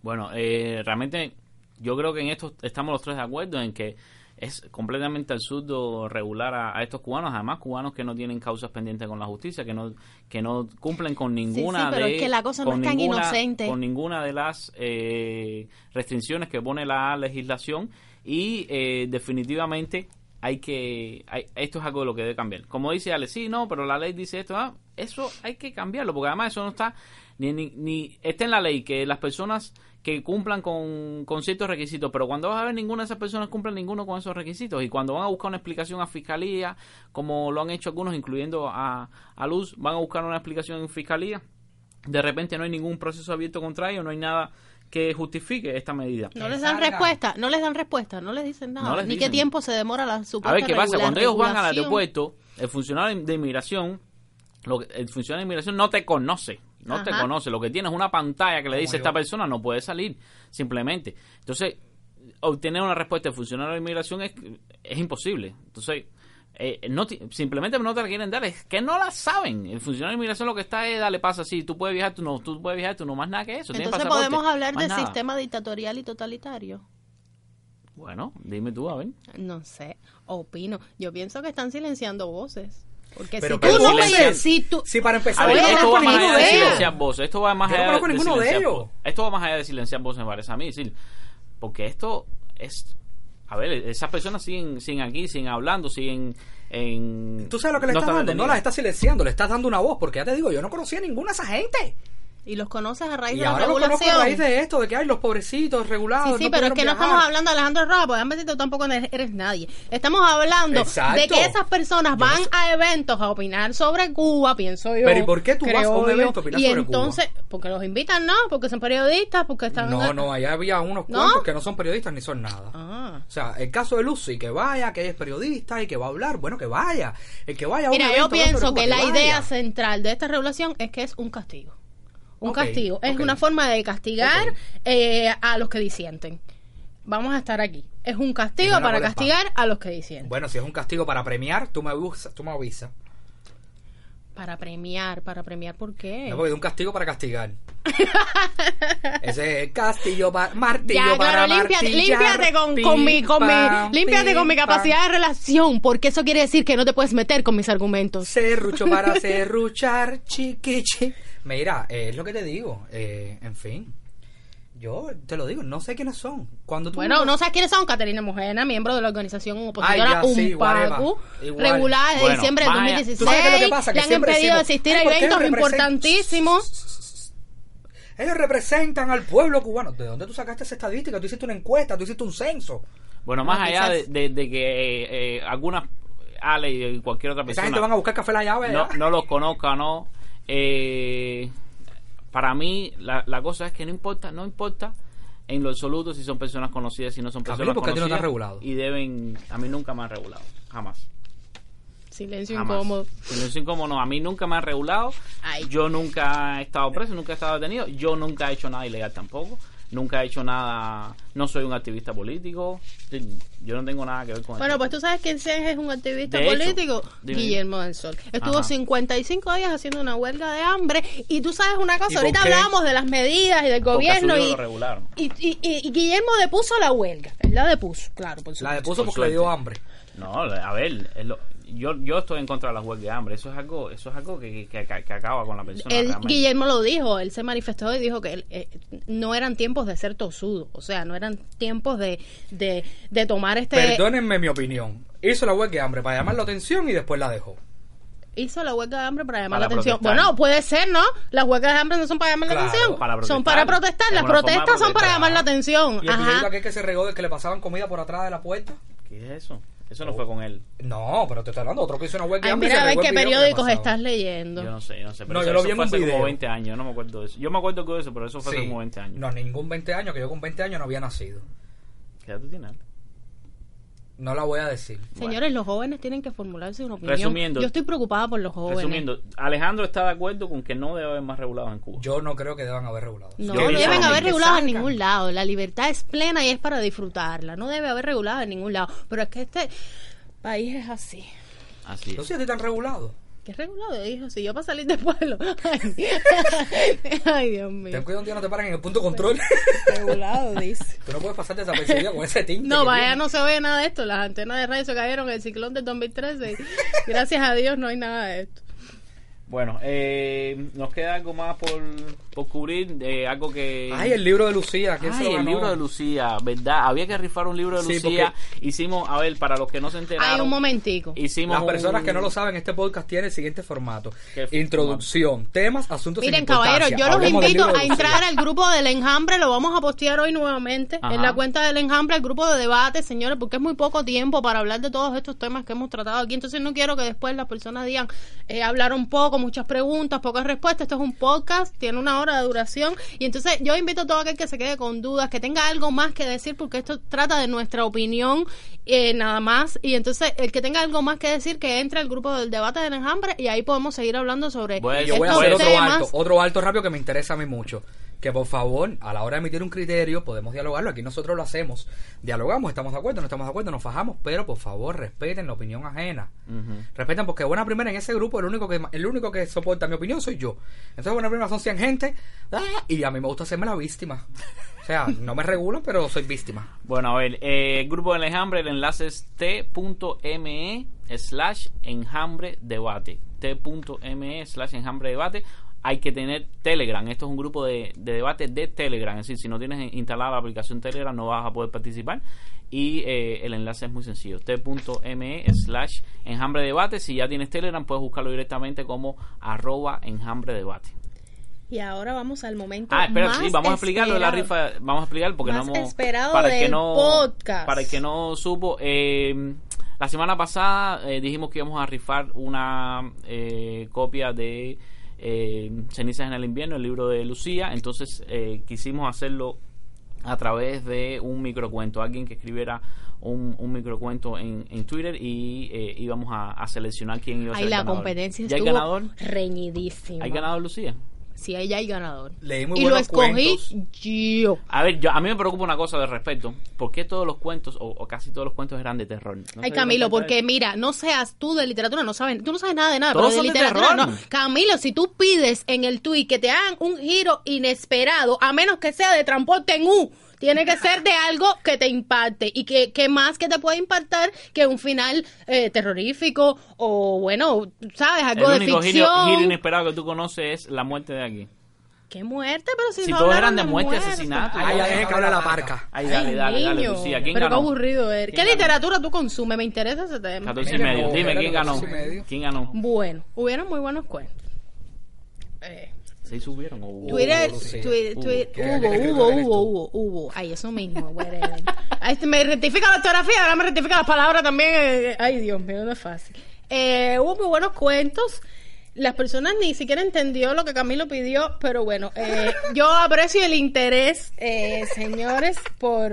Bueno, eh, realmente yo creo que en esto estamos los tres de acuerdo en que es completamente absurdo regular a, a estos cubanos, además cubanos que no tienen causas pendientes con la justicia, que no que no cumplen con ninguna sí, pero de es que la cosa no con es tan ninguna- inocente. con ninguna de las eh, restricciones que pone la legislación y eh, definitivamente hay que hay- esto es algo de lo que debe cambiar. Como dice Ale, sí, no, pero la ley dice esto, ah, eso hay que cambiarlo porque además eso no está ni, ni, ni está en la ley que las personas que cumplan con, con ciertos requisitos, pero cuando vas a ver ninguna de esas personas cumplen ninguno con esos requisitos y cuando van a buscar una explicación a fiscalía, como lo han hecho algunos, incluyendo a, a Luz, van a buscar una explicación en fiscalía, de repente no hay ningún proceso abierto contra ellos, no hay nada que justifique esta medida. No les dan respuesta, no les dan respuesta, no les dicen nada. No les Ni dicen. qué tiempo se demora la supuesta A ver qué pasa, cuando ellos van al aeropuerto, el funcionario de inmigración, lo que- el funcionario de inmigración no te conoce, no te conoce, lo que tiene es una pantalla que le dice yo. esta persona no puede salir, simplemente. Entonces, obtener una respuesta del funcionario de inmigración es, es imposible. Entonces, eh, no simplemente no te la quieren dar, es que no la saben. El funcionario de inmigración lo que está es, dale, pasa así, tú puedes viajar, tú no, tú puedes viajar, tú no, más nada que eso. Entonces podemos hablar de nada. sistema dictatorial y totalitario. Bueno, dime tú, a ver. No sé, opino. Yo pienso que están silenciando voces. Porque Pero- si pero tú no me si tú Si para empezar, A ver, esto va más allá de silenciar voces. Esto va más no allá de ninguno de silenciar ellos. voces. Esto va más allá de silenciar voces, me parece a mí. decir, porque esto es. A ver, esas personas siguen, siguen aquí, siguen hablando, siguen en. ¿Tú sabes lo que le no estás están dando? No las estás silenciando, le estás dando una voz, porque ya te digo, yo no conocía ninguna de esa gente. Y los conoces a raíz Y de la conozco regulación. a raíz de esto, de que hay los pobrecitos regulados. Sí, sí, pero es que no estamos hablando de Alejandro Roa, porque decirte, tú tampoco eres nadie. Estamos hablando Exacto. de que esas personas Yo no van sé. a eventos a opinar sobre Cuba, pienso yo. Pero ¿y por qué tú vas a un yo. evento a opinar y sobre entonces, porque los invitan, no, porque son periodistas, porque están... No, no, allá había unos ¿No? cuantos que no son periodistas ni son nada. Ah. O sea, el caso de Lucy, que vaya, que ella es periodista y que va a hablar, bueno, que vaya. El que vaya a un Mira, yo evento de pienso Cuba, que la vaya. idea central de esta regulación es que es un castigo. Un castigo. Es una forma de castigar eh, a los que disienten. Vamos a estar aquí. Es un castigo para castigar a los que disienten. Bueno, si es un castigo para premiar, tú me avisas. Tú me avisas. Para premiar, para premiar, ¿por qué? No, porque es un castigo para castigar. Ese es castillo para martillo ya, para claro, martillar, límpiate con, con mi, con mi, con mi capacidad de relación, porque eso quiere decir que no te puedes meter con mis argumentos. Serrucho para serruchar, chiquichi. Mira, eh, es lo que te digo. eh, en fin. Yo te lo digo, no sé quiénes son. Cuando tú Bueno, no sabes quiénes son. Caterina Mojena, miembro de la organización opositora Ay, sí, regulada desde Bueno, diciembre allá- 2016. ¿Tú sabes qué es lo que pasa? Que Le han impedido decimos, asistir "Ay, a ¿por qué eventos representan-" importantísimos. Ellos representan al pueblo cubano. ¿De dónde tú sacaste esa estadística? Tú hiciste una encuesta, tú hiciste un censo. Bueno, más No, allá de, quizás- de- de que eh, eh, algunas. Ale y cualquier otra Esa persona. gente van a buscar café la llave. no, no los conozca, no. Eh, para mí, la, la cosa es que no importa, no importa en lo absoluto si son personas conocidas, si no son personas ¿por qué a ti no regulado? Y deben, a mí nunca me han regulado, jamás. Silencio jamás. incómodo. Silencio incómodo, no, a mí nunca me han regulado. Ay. Yo nunca he estado preso, nunca he estado detenido. Yo nunca he hecho nada ilegal tampoco. Nunca he hecho nada, no soy un activista político. Yo no tengo nada que ver con Bueno, eso. pues tú sabes quién es un activista De político. Guillermo del Sol. Estuvo Ajá. 55 días haciendo una huelga de hambre y tú sabes una ¿Y cosa, ahorita qué? hablamos de las medidas y del gobierno y, y, y- y- y Guillermo depuso la huelga. Él la depuso, claro, por La supuesto. depuso Por porque le dio hambre. No, a ver, es lo- yo, yo estoy en contra de las huelgas de hambre. Eso es algo, eso es algo que, que, que- que acaba con la persona. Él. Guillermo lo dijo, él se manifestó y dijo que él, eh, no eran tiempos de ser tosudo, o sea, no eran tiempos de, de, de tomar este... Perdónenme mi opinión. Hizo la huelga de hambre para llamar la atención y después la dejó. hizo la huelga de hambre para llamar Para la atención. protestar. Bueno, puede ser, ¿no? Las huelgas de hambre no son para llamar Claro, la atención. para son para protestar. Es Las protestas son para llamar la atención. ¿Y el Ajá. aquel que se regó de que le pasaban comida por atrás de la puerta? ¿Qué es eso? Eso no fue con él. No, pero te estoy hablando, otro que hizo una huelga de Ay, mira, a ver qué periódicos estás leyendo. Yo no sé, yo no sé. Pero No, eso, yo lo eso vi en fue un hace video. como 20 años, yo no me acuerdo de eso. Yo me acuerdo de eso, pero eso fue hace Sí. como 20 años. No, ningún 20 años, que yo con 20 años no había nacido. ¿Qué edad tú tienes? No la voy a decir. Señores, los jóvenes tienen que formularse una opinión. Resumiendo- Yo estoy preocupada por los jóvenes. Resumiendo, Alejandro está de acuerdo con que no debe haber más regulados en Cuba. Yo no creo que deban haber regulado. No pienso deben haber regulados en ningún lado. La libertad es plena y es para disfrutarla. No debe haber regulados en ningún lado. Pero es que este país es así. Así es. No si están regulados. ¿Qué regulado, hijo? Si yo para salir del pueblo. Ay, Ay, Dios mío. Ten cuidado un día no te paran en el punto de control. Regulado, dice. Tú no puedes pasar desapercibido con ese tinte. No, vaya, no se oye nada de esto. Las antenas de radio se cayeron en el ciclón del 2013. y Gracias a Dios no hay nada de esto. Bueno, eh, nos queda algo más por, por cubrir, eh, algo que... Ay, el libro de Lucía. ¿quién se Ay, lo el libro de Lucía, ¿verdad? Había que rifar un libro de Sí, Lucía. Hicimos, a ver, para los que no se enteraron... Hay un momentico. Hicimos Las personas un- que no lo saben, este podcast tiene el siguiente formato. ¿Qué Introducción, temas, asuntos Miren, caballeros, yo los invito a entrar al grupo del Enjambre. Lo vamos a postear hoy nuevamente Ajá. en la cuenta del Enjambre, el grupo de debate, señores, porque es muy poco tiempo para hablar de todos estos temas que hemos tratado aquí. Entonces, no quiero que después las personas digan, eh, hablaron poco, muchas preguntas, pocas respuestas. Esto es un podcast, tiene una hora de duración. Y entonces, yo invito a todo aquel que se quede con dudas, que tenga algo más que decir, porque esto trata de nuestra opinión, eh, nada más. Y entonces, el que tenga algo más que decir, que entre al grupo del debate del Enjambre y ahí podemos seguir hablando sobre Bueno, yo voy a hacer otro alto, otro alto rápido que me interesa a mí mucho. Que por favor, a la hora de emitir un criterio, podemos dialogarlo. Aquí nosotros lo hacemos. Dialogamos, estamos de acuerdo, no estamos de acuerdo, nos fajamos, pero por favor, respeten la opinión ajena. Ujú. Respeten, porque buena primera en ese grupo, el único que el único que soporta mi opinión soy yo. Entonces, buena primera son 100 gente, ¡ah! y a mí me gusta hacerme la víctima. O sea, no me regulan, pero soy víctima. Bueno, a ver, eh, el grupo del enjambre, el enlace es t.me slash enjambre debate. t.me slash enjambre debate. Hay que tener Telegram. Esto es un grupo de, de debate de Telegram. Es decir, si no tienes instalada la aplicación Telegram no vas a poder participar. Y eh, el enlace es muy sencillo. t.me slash enjambre debate. Si ya tienes Telegram puedes buscarlo directamente como arroba enjambre debate. Y ahora vamos al momento Ah, espera, más sí, vamos a explicarlo de la rifa. Vamos a explicar porque Más no hemos. esperado para el que del no, podcast. Para el que no supo, eh, la semana pasada eh, dijimos que íbamos a rifar una eh, copia de eh, Cenizas en el invierno, el libro de Lucía. Entonces eh, quisimos hacerlo a través de un microcuento, alguien que escribiera un, un microcuento en, en Twitter y eh, íbamos a, a seleccionar quién iba a ser Ay, el la ganador. competencia ¿Ya hay estuvo ganador? reñidísima. ¿Hay ganador Lucía? Ahí ya hay ganador. Leí muy y lo escogí cuentos. yo. A ver, yo, a mí me preocupa una cosa de respecto. ¿Por qué todos los cuentos, o, o casi todos los cuentos eran de terror? ¿No se Ay, Camilo, de porque mira, no seas tú de literatura, no sabes, tú no sabes nada de nada, Todos pero de son de literatura terror. no. Camilo, si tú pides en el tweet que te hagan un giro inesperado, a menos que sea de transporte en U, tiene que ser de algo que te impacte y que, que más que te puede impactar que un final eh, terrorífico o bueno, sabes, algo El de único giro, ficción. giro inesperado que tú conoces es la muerte de aquí. ¿Qué muerte? Pero si, Si no todos eran de muerte, asesinato. Ay, dejé que hable la parca. Ay, dale, Ay, dale, dale, Lucía. ¿Quién pero ganó? qué aburrido eres. ¿Qué ¿Quién ganó? literatura tú consumes? Me interesa ese tema. 14 y medio. Dime, ¿quién 14 ganó? ¿Quién ganó? Bueno, hubieron muy buenos cuentos. Eh, ¿Seis subieron o hubo? Twitter. Twitter, Hubo. Twitter- ¿Qué- hubo, hubo, hubo, hubo, hubo. Ay, eso mismo, me rectifica la ortografía, ahora me rectifica las palabras también. eh, Ay, Dios mío, no es fácil. Eh, hubo muy buenos cuentos. Las personas ni siquiera entendió lo que Camilo pidió, pero bueno, eh, yo aprecio el interés, eh, señores, por,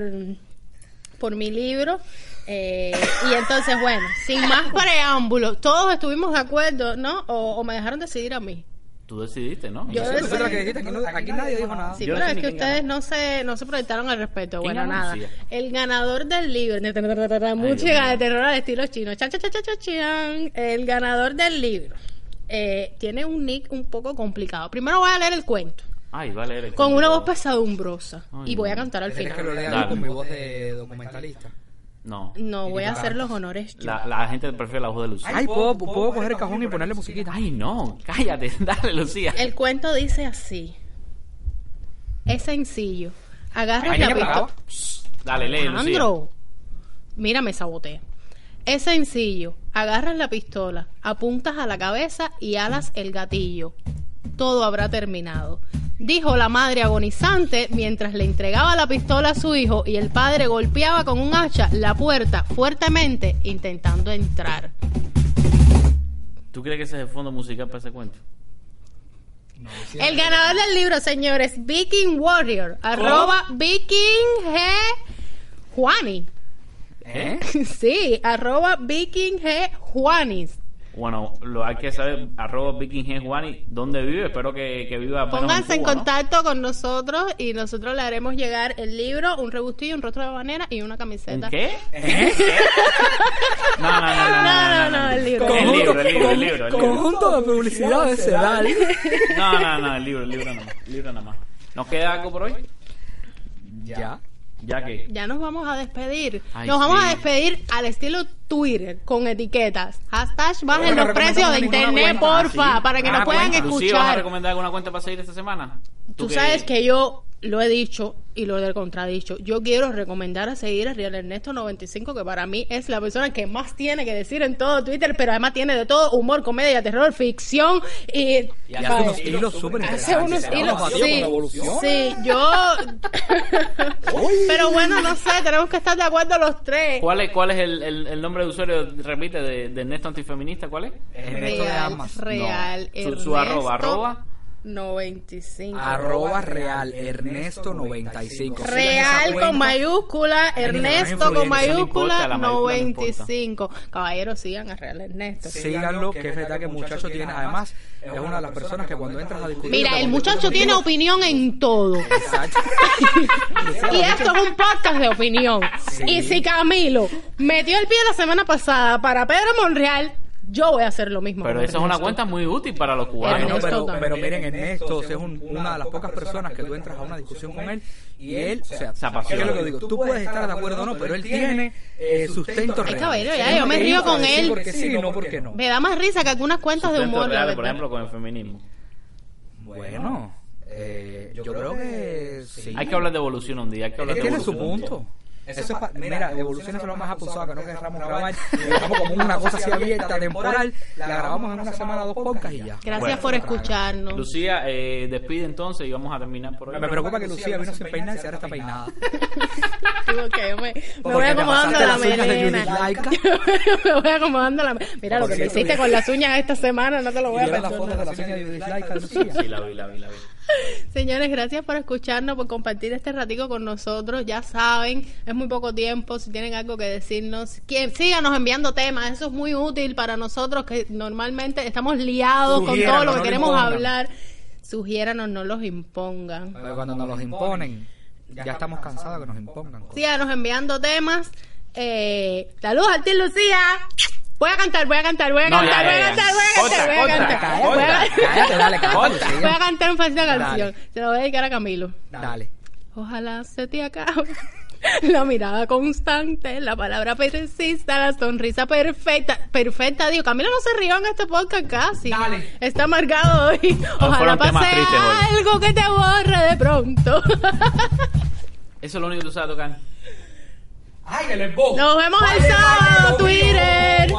por mi libro. Eh, y entonces, bueno, sin más preámbulos, todos estuvimos de acuerdo, ¿no? O, o me dejaron decidir a mí. Tú decidiste, ¿no? Yo Tú decidí. la que dijiste, aquí, no- aquí nadie dijo nada. Sí, Yo pero es que ustedes ganó. no se, no se proyectaron al respecto. ¿Quién Bueno, nada. El ganador del libro, música de terror al estilo chino. Cha, cha, cha, cha, cha, chan. El ganador del libro eh, tiene un nick un poco complicado. Primero voy a leer el cuento Ay, vale. eres con tú. una voz pesadumbrosa Ay, y voy a cantar al ¿Quieres que lo final. lea con mi voz de documentalista? No. No, voy a hacer los honores yo. La, la gente prefiere la voz de Lucía. Ay, ¿puedo, puedo coger el cajón y ponerle musiquita. Ay, no. Cállate. Dale, Lucía. El cuento dice así. Es sencillo. Agarras Ay, la pistola. Dale, lee, Lucía. Alejandro, mira, me sabotea. Es sencillo. Agarras la pistola, apuntas a la cabeza y alas el gatillo. Todo habrá terminado. Dijo la madre agonizante mientras le entregaba la pistola a su hijo y el padre golpeaba con un hacha la puerta fuertemente intentando entrar. ¿Tú crees que ese es el fondo musical para ese cuento? El ganador del libro, señores, Viking Warrior, arroba Viking G. Juani. ¿Eh? Sí, arroba Viking G. Juanis. Bueno, lo hay que saber, arroba Viking G. Juani, ¿dónde vive? Espero que, que viva Pónganse en contacto con nosotros y nosotros le haremos llegar el libro, un rebustillo, un rostro de banera y una ¿Un camiseta. qué? ¿Eh? No, no, no, no, no, No, no, no, el libro. El libro, el libro, el libro, el libro. Conjunto de publicidad de Sedal. No, no, no, el libro, el libro nada más, el libro nada más. ¿Nos queda algo por hoy? Ya. Ya que... Ya nos vamos a despedir. Ay, nos vamos sí. a despedir al estilo Twitter, con etiquetas. Hashtag bajen los precios de internet, cuenta. porfa, Ah, sí. para que Ah, nos puedan cuenta. Lucía, ¿vas a escuchar. recomendar alguna cuenta para seguir esta semana? Tú sabes que yo lo he dicho y lo he contradicho. Yo quiero recomendar a seguir a Real Ernesto 95, que para mí es la persona que más tiene que decir en todo Twitter, pero además tiene de todo, humor, comedia, terror, ficción y... Y hace unos hilos súper Hace unos interesantes. hilos, sí, sí, yo... pero bueno, no sé, tenemos que estar de acuerdo los tres. ¿Cuál es, cuál es el, el, el nombre de usuario, repite, de, de Ernesto Antifeminista? ¿Cuál es? Ernesto de Real, Armas. real, No. Su- su arroba, Ernesto arroba. 95. Arroba real Ernesto 95. Real con mayúscula, Ernesto con mayúscula, la mayúscula no importa. 95. Caballeros, sigan a Real Ernesto. Síganlo, que es verdad que el muchacho tiene, además, es una de las personas que cuando entras a discutir... Mira, el muchacho tiene opinión en todo. Exacto. Y esto es un podcast de opinión. Y si Camilo metió el pie la semana pasada para Pedro Monreal, yo voy a hacer lo mismo. Pero esa es una cuenta muy útil para los cubanos. Bueno, pero, también. pero miren, Ernesto es un- una de las pocas personas que tú entras a una discusión con él y él, o sea, Se apasiona. ¿qué es lo que digo? Tú puedes estar de acuerdo o no, pero él tiene eh, sustento Ay, real. caballero, ya, yo me río con sí él. porque sí, no porque no. Me da más risa que algunas cuentas de Sustento humor, la real, por ejemplo, con el feminismo. Bueno, eh, yo creo que sí. Hay que hablar de evolución un día. Hay que hablar Él de tiene su evolución un día. punto. Eso es pa- mira, evolución es lo más apulsado que no querramos grabar. Dejamos como una cosa así abierta, temporal. La grabamos en una semana, dos podcasts y ya. Gracias Bueno. por escucharnos. Lucía, eh, despide entonces y vamos a terminar por hoy. Me preocupa que Lucía vino sin peinar y ahora está peinada. Me, me voy acomodando la las uñas melena. Me voy acomodando la Mira, lo que me hiciste con las uñas esta semana, no te lo voy a ¿Vieron la foto perdonar. de la uña de Judith Laika, Lucía? Sí, la vi, la vi, la vi. Señores, gracias por escucharnos, por compartir este ratico con nosotros. Ya saben, es muy poco tiempo. Si tienen algo que decirnos, que síganos enviando temas. Eso es muy útil para nosotros que normalmente estamos liados con todo lo que no queremos hablar. Sugiéranos, no los impongan. Pero cuando nos los imponen, ya estamos cansados que nos impongan. cosas. Síganos enviando temas. Eh, saludos a ti, Lucía. Voy a cantar, voy a cantar, voy a No, cantar, ya, voy ya, a cantar, ya. voy a cantar, voy a cantar. Voy a- contra. Cállate, dale, cállate, Contra. Lucía. Voy a cantar un fácil Dale. canción. Se lo voy a dedicar a Camilo. Dale. Ojalá se te acabe la mirada constante, la palabra persista, la sonrisa perfecta. Perfecta, digo, Camilo no se rió en este podcast casi. Dale. Está amargado hoy. Ojalá pase algo que te borre de pronto. Eso es lo único que tú sabes tocar. ¡Ay, el embo! Nos vemos el sábado, Twitter.